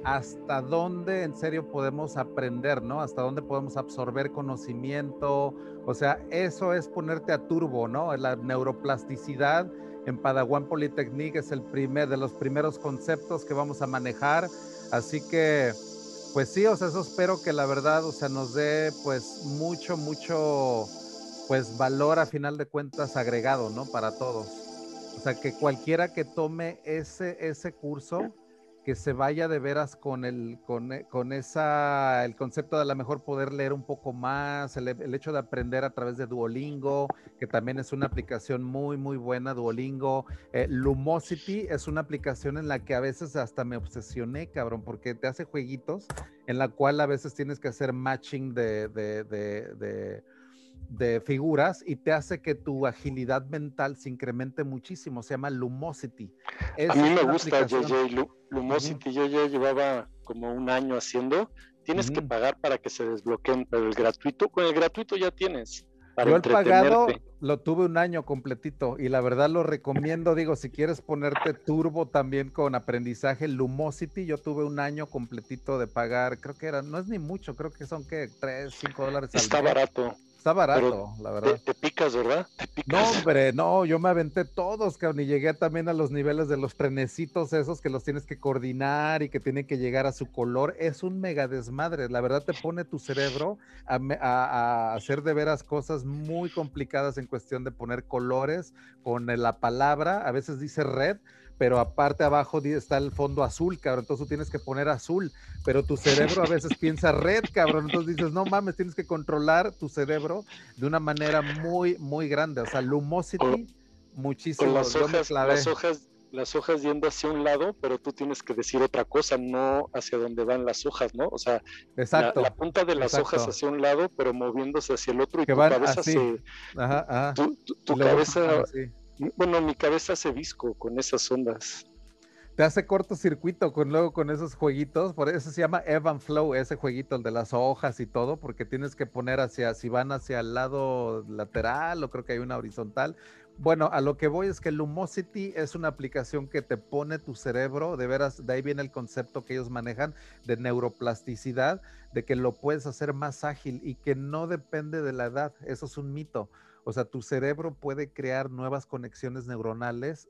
hasta dónde en serio podemos aprender, ¿no? Hasta dónde podemos absorber conocimiento. O sea, eso es ponerte a turbo, ¿no? La neuroplasticidad en Padawan Polytechnic es el primer de los primeros conceptos que vamos a manejar. Así que, pues sí, o sea, eso espero que la verdad, o sea, nos dé pues mucho, mucho, pues valor a final de cuentas agregado, ¿no? Para todos. O sea, que cualquiera que tome ese, ese curso, que se vaya de veras con el, con, con esa, el concepto de a lo mejor poder leer un poco más, el, hecho de aprender a través de Duolingo, que también es una aplicación muy, muy buena, Duolingo. Eh, Lumosity es una aplicación en la que a veces hasta me obsesioné, cabrón, porque te hace jueguitos en la cual a veces tienes que hacer matching de de figuras y te hace que tu agilidad mental se incremente muchísimo. Se llama Lumosity. a mí me gusta, JJ. Lumosity yo ya llevaba como un año haciendo. Tienes que pagar para que se desbloqueen, pero el gratuito, con el gratuito ya tienes. Yo el pagado lo tuve un año completito y la verdad lo recomiendo. Digo, si quieres ponerte turbo también con aprendizaje, Lumosity, yo tuve un año completito de pagar. Creo que era, no es ni mucho, creo que son que 3, 5 dólares al Está barato. Está barato, la verdad. Te, picas, ¿verdad? No, hombre, no, yo me aventé todos, cabrón, y llegué también a los niveles de los trenecitos esos que los tienes que coordinar y que tienen que llegar a su color. Es un mega desmadre, la verdad te pone tu cerebro a, a hacer de veras cosas muy complicadas en cuestión de poner colores con la palabra, a veces dice red, pero aparte abajo está el fondo azul, cabrón, entonces tú tienes que poner azul, pero tu cerebro a veces piensa red, cabrón, entonces dices, no mames, tienes que controlar tu cerebro de una manera muy, muy grande, o sea, lumosity, muchísimo. las hojas, las hojas, las hojas yendo hacia un lado, pero tú tienes que decir otra cosa, no hacia donde van las hojas, ¿no? O sea, exacto, la, punta de las hojas hacia un lado, pero moviéndose hacia el otro y tu cabeza se... Ajá, ajá. Tu, cabeza... Bueno, mi cabeza hace visco con esas ondas. Te hace cortocircuito con luego con esos jueguitos, por eso se llama Evan Flow, ese jueguito, el de las hojas y todo, porque tienes que poner hacia, si van hacia el lado lateral o creo que hay una horizontal. Bueno, a lo que voy es que Lumosity es una aplicación que te pone tu cerebro, de veras, de ahí viene el concepto que ellos manejan de neuroplasticidad, de que lo puedes hacer más ágil y que no depende de la edad, eso es un mito. O sea, tu cerebro puede crear nuevas conexiones neuronales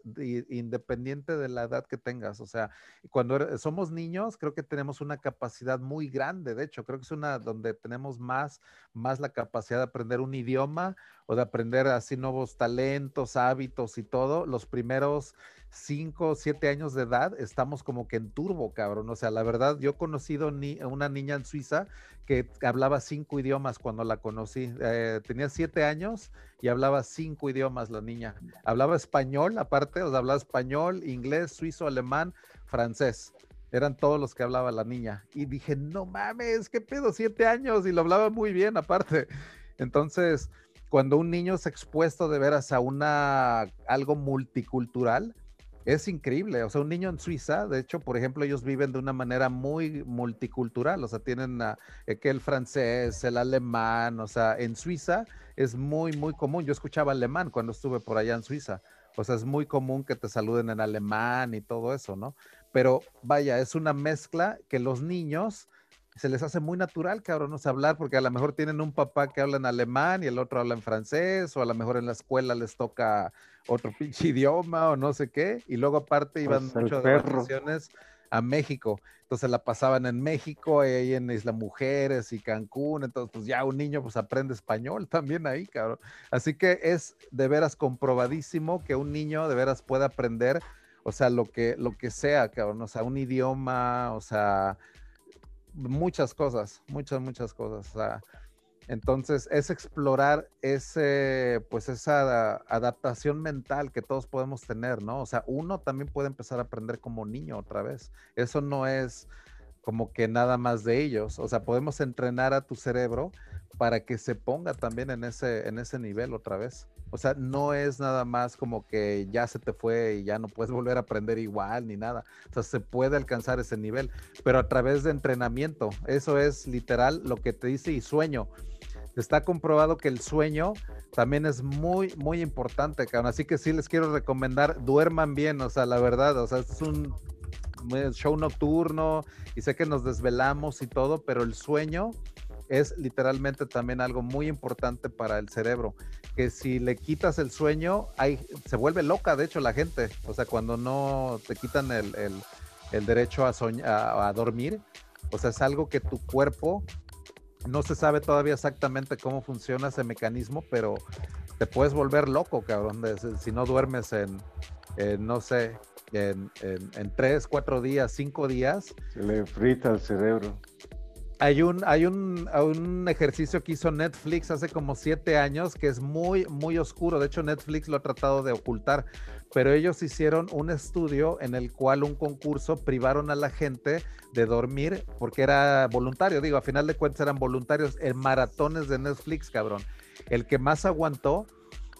independiente de la edad que tengas. O sea, cuando somos niños, creo que tenemos una capacidad muy grande. De hecho, creo que es una donde tenemos más, más la capacidad de aprender un idioma o de aprender así nuevos talentos, hábitos y todo. Los primeros cinco, siete años de edad, estamos como que en turbo, cabrón. O sea, la verdad, yo he conocido ni, una niña en Suiza que hablaba cinco idiomas cuando la conocí. Eh, tenía siete años y hablaba cinco idiomas la niña. Hablaba español, aparte, o sea, hablaba español, inglés, suizo, alemán, francés. Eran todos los que hablaba la niña. Y dije, no mames, qué pedo, siete años. Y lo hablaba muy bien, aparte. Entonces, cuando un niño es expuesto de veras a una algo multicultural, es increíble. O sea, un niño en Suiza, de hecho, por ejemplo, ellos viven de una manera muy multicultural. O sea, tienen eh, que el francés, el alemán. O sea, en Suiza es muy, muy común. Yo escuchaba alemán cuando estuve por allá en Suiza. O sea, es muy común que te saluden en alemán y todo eso, ¿no? Pero vaya, es una mezcla que los niños se les hace muy natural, cabrón, no hablar, porque a lo mejor tienen un papá que habla en alemán y el otro habla en francés, o a lo mejor en la escuela les toca otro pinche idioma o no sé qué, y luego aparte iban pues muchas vacaciones a México, entonces la pasaban en México, ahí en Isla Mujeres y Cancún, entonces pues ya un niño pues aprende español también ahí, cabrón. Así que es de veras comprobadísimo que un niño de veras puede aprender, o sea, lo que, lo que sea, cabrón, o sea, un idioma, o sea, muchas cosas, muchas, muchas cosas. Entonces es explorar ese, pues esa adaptación mental que todos podemos tener, ¿no? O sea, uno también puede empezar a aprender como niño otra vez. Eso no es como que nada más de ellos. O sea, podemos entrenar a tu cerebro para que se ponga también en ese, en ese nivel otra vez. O sea, no es nada más como que ya se te fue y ya no puedes volver a aprender igual ni nada. O sea, se puede alcanzar ese nivel, pero a través de entrenamiento. Eso es literal lo que te dice y sueño. Está comprobado que el sueño también es muy, muy importante, cabrón. Así que sí les quiero recomendar, duerman bien, o sea, la verdad, o sea, es un show nocturno y sé que nos desvelamos y todo, pero el sueño es literalmente también algo muy importante para el cerebro, que si le quitas el sueño, hay, se vuelve loca, de hecho, la gente, o sea, cuando no te quitan el, derecho a, a, dormir, o sea, es algo que tu cuerpo, no se sabe todavía exactamente cómo funciona ese mecanismo, pero te puedes volver loco, cabrón, si no duermes en, no sé, en, en, tres, cuatro días, cinco días. Se le frita el cerebro. Hay un, hay un, un, ejercicio que hizo Netflix hace como siete años que es muy, muy oscuro. De hecho, Netflix lo ha tratado de ocultar, pero ellos hicieron un estudio en el cual un concurso privaron a la gente de dormir porque era voluntario. Digo, a final de cuentas eran voluntarios en maratones de Netflix, cabrón. el que más aguantó,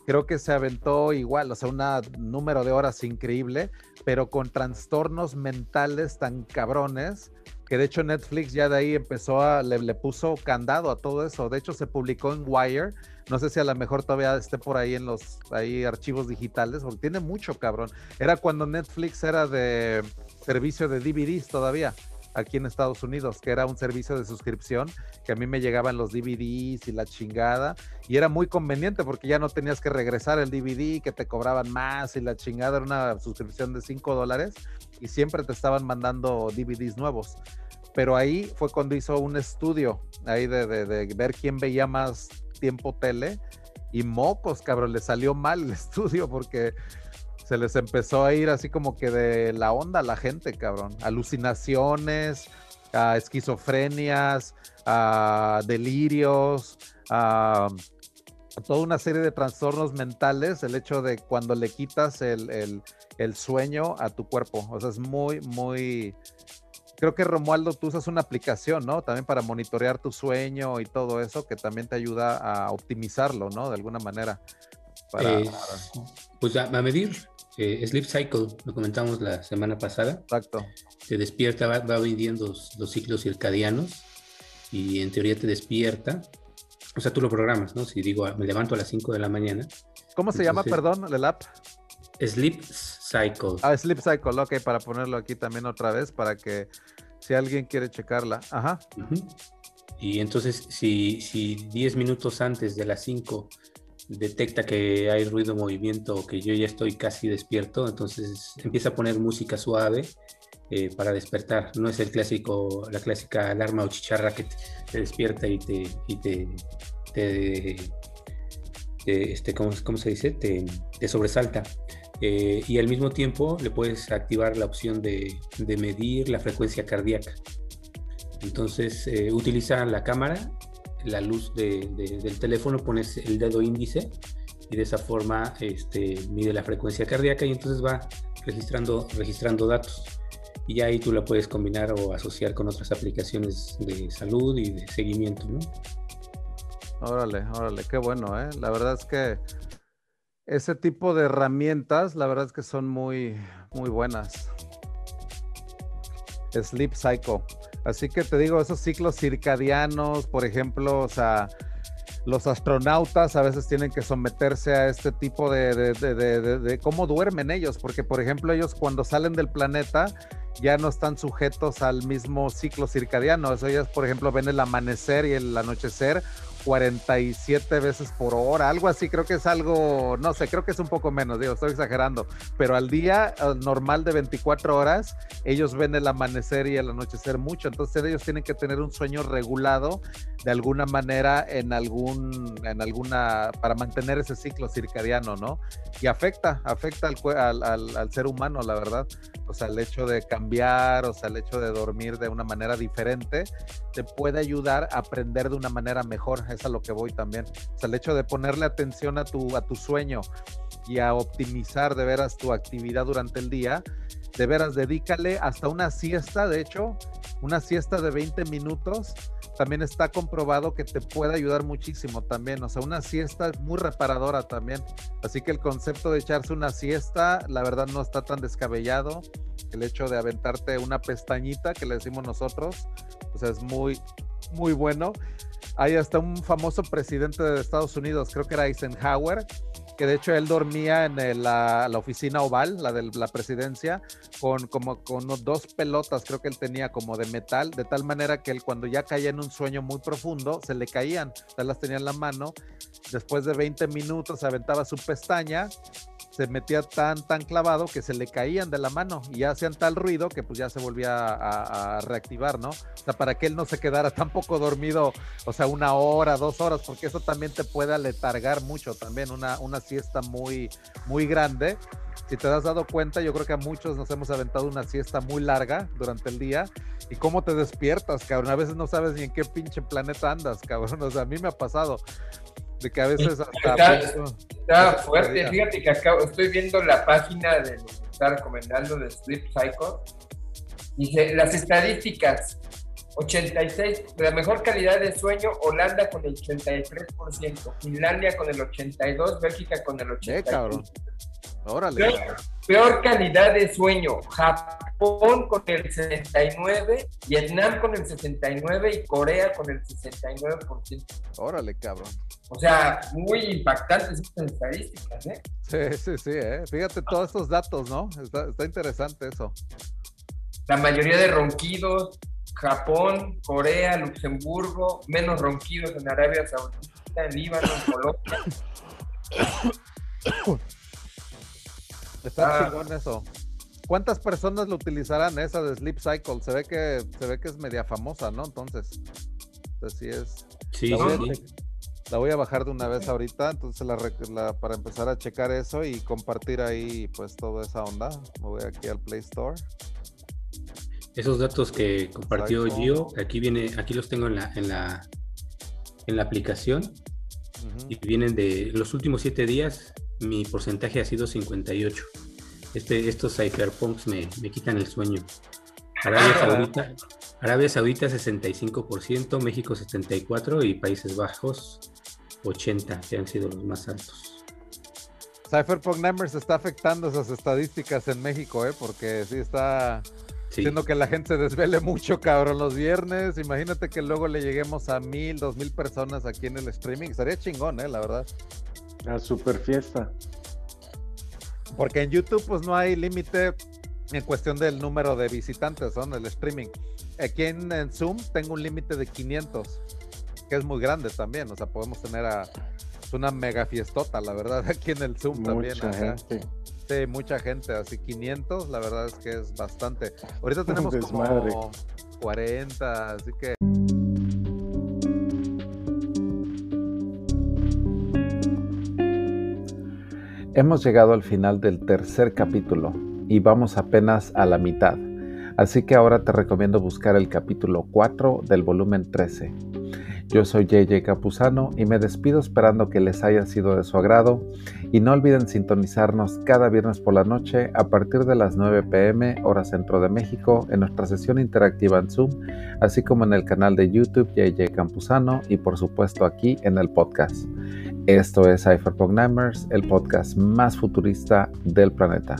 creo que se aventó igual, o sea, un número de horas increíble, pero con trastornos mentales tan cabrones que de hecho Netflix ya de ahí empezó a, le, le, puso candado a todo eso. De hecho se publicó en Wire, no sé si a lo mejor todavía esté por ahí en los ahí archivos digitales, porque tiene mucho cabrón. Era cuando Netflix era de servicio de DVDs todavía aquí en Estados Unidos, que era un servicio de suscripción, que a mí me llegaban los DVDs y la chingada, y era muy conveniente porque ya no tenías que regresar el DVD, que te cobraban más y la chingada era una suscripción de 5 dólares y siempre te estaban mandando DVDs nuevos. Pero ahí fue cuando hizo un estudio ahí de, ver quién veía más tiempo tele y mocos, cabrón, le salió mal el estudio porque se les empezó a ir así como que de la onda a la gente, cabrón. Alucinaciones, esquizofrenias, delirios, toda una serie de trastornos mentales, el hecho de cuando le quitas el, sueño a tu cuerpo. O sea, es muy, muy... Creo que Romualdo, tú usas una aplicación, ¿no? También para monitorear tu sueño y todo eso, que también te ayuda a optimizarlo, ¿no? De alguna manera. Para, Pues a, a medir eh, Sleep Cycle, lo comentamos la semana pasada. Exacto. Te despierta, va, va los, ciclos circadianos y en teoría te despierta. O sea, tú lo programas, ¿no? Si digo, me levanto a las 5 de la mañana. ¿Cómo se llama, perdón, el app? Sleep Cycle. Ah, Sleep Cycle, ok, para ponerlo aquí también otra vez, para que si alguien quiere checarla. Ajá. Y entonces, si, si 10 minutos antes de las 5 detecta que hay ruido, movimiento, que yo ya estoy casi despierto, entonces empieza a poner música suave eh, para despertar. No es el clásico, la clásica alarma o chicharra que te, despierta y te, y te, este, ¿cómo, se dice? Te, sobresalta. Eh, y al mismo tiempo le puedes activar la opción de, medir la frecuencia cardíaca. Entonces eh, utiliza la cámara la luz del teléfono, pones el dedo índice y de esa forma este, mide la frecuencia cardíaca y entonces va registrando, registrando datos. Y ahí tú la puedes combinar o asociar con otras aplicaciones de salud y de seguimiento, ¿no? Órale, órale, qué bueno, ¿eh? La verdad es que ese tipo de herramientas, la verdad es que son muy, muy buenas. Sleep Cycle. Así que te digo, esos ciclos circadianos, por ejemplo, o sea, los astronautas a veces tienen que someterse a este tipo de, de, cómo duermen ellos, porque por ejemplo ellos cuando salen del planeta ya no están sujetos al mismo ciclo circadiano. Ellos, por ejemplo, ven el amanecer y el anochecer 47 veces por hora, algo así, creo que es algo, no sé, creo que es un poco menos, digo, estoy exagerando, pero al día normal de 24 horas, ellos ven el amanecer y el anochecer mucho, entonces ellos tienen que tener un sueño regulado de alguna manera en algún, en alguna, para mantener ese ciclo circadiano, ¿no? Y afecta, afecta al, al, al ser humano, la verdad, o sea, el hecho de cambiar, o sea, el hecho de dormir de una manera diferente, te puede ayudar a aprender de una manera mejor es a lo que voy también. O sea, el hecho de ponerle atención a tu, a tu sueño y a optimizar de veras tu actividad durante el día, de veras dedícale hasta una siesta, de hecho, una siesta de 20 minutos también está comprobado que te puede ayudar muchísimo también. O sea, una siesta es muy reparadora también. Así que el concepto de echarse una siesta, la verdad no está tan descabellado. El hecho de aventarte una pestañita, que le decimos nosotros, sea, es muy, muy bueno. Hay hasta un famoso presidente de Estados Unidos, creo que era Eisenhower, que de hecho él dormía en la, oficina oval, la de la presidencia, con como con dos pelotas, creo que él tenía como de metal, de tal manera que él cuando ya caía en un sueño muy profundo, se le caían, él las tenía en la mano, después de 20 minutos aventaba su pestaña se metía tan, tan clavado que se le caían de la mano y hacían tal ruido que pues ya se volvía a, reactivar, ¿no? O sea, para que él no se quedara tan poco dormido, o sea, una hora, dos horas, porque eso también te puede aletargar mucho también, una, una siesta muy, muy grande. Si te has dado cuenta, yo creo que a muchos nos hemos aventado una siesta muy larga durante el día. ¿Y cómo te despiertas, cabrón? A veces no sabes ni en qué pinche planeta andas, cabrón. O sea, a mí me ha pasado de que a veces hasta está, fuerte, fíjate que acá estoy viendo la página de lo que está recomendando de Sleep Cycle. Dice, las estadísticas, 86, la mejor calidad de sueño, Holanda con el 83%, Finlandia con el 82%, Bélgica con el 80%. Eh, cabrón. Órale. Peor, cabrón. peor calidad de sueño, Japón con el 69%, Vietnam con el 69% y Corea con el 69%. Órale, cabrón. O sea, muy impactantes estas estadísticas, ¿eh? Sí, sí, sí, ¿eh? Fíjate todos estos datos, ¿no? Está, está interesante eso. La mayoría de ronquidos, Japón, Corea, Luxemburgo, menos ronquidos en Arabia Saudita, en Líbano, en Colombia. Está Ah. chingón eso. ¿Cuántas personas lo utilizarán esa de Sleep Cycle? Se ve que, se ve que es media famosa, ¿no? Entonces, así es. Sí, La voy, a, sí, che- la voy a bajar de una vez ahorita, entonces la- para empezar a checar eso y compartir ahí pues toda esa onda. Me voy aquí al Play Store. Esos datos que compartió. Gio, aquí viene, aquí los tengo en la, en la, en la aplicación y vienen de los últimos siete días. Mi porcentaje ha sido 58. Este, estos cypherpunks me, me quitan el sueño. Arabia. Saudita, Arabia Saudita 65%, México 74% y Países Bajos 80, que han sido los más altos. Cypherpunk Numbers está afectando esas estadísticas en México, ¿eh? Porque sí está Sí. que la gente se desvele mucho, cabrón, los viernes. Imagínate que luego le lleguemos a mil, dos mil personas aquí en el streaming. Estaría chingón, ¿eh? La verdad. La super fiesta. Porque en YouTube pues no hay límite en cuestión del número de visitantes, ¿no? En el streaming. Aquí en, en Zoom tengo un límite de 500, que es muy grande también. O sea, podemos tener a es una mega fiestota, la verdad, aquí en el Zoom también. Mucha acá. Sí, mucha gente, así 500, la verdad es que es bastante. Ahorita tenemos desmadre. como 40, así que... Hemos llegado al final del tercer capítulo y vamos apenas a la mitad, así que ahora te recomiendo buscar el capítulo 4 del volumen 13. Yo soy JJ Capuzano y me despido esperando que les haya sido de su agrado y no olviden sintonizarnos cada viernes por la noche a partir de las 9 pm hora centro de México en nuestra sesión interactiva en Zoom, así como en el canal de YouTube JJ Campuzano y por supuesto aquí en el podcast. Esto es Cypherpunk el podcast más futurista del planeta.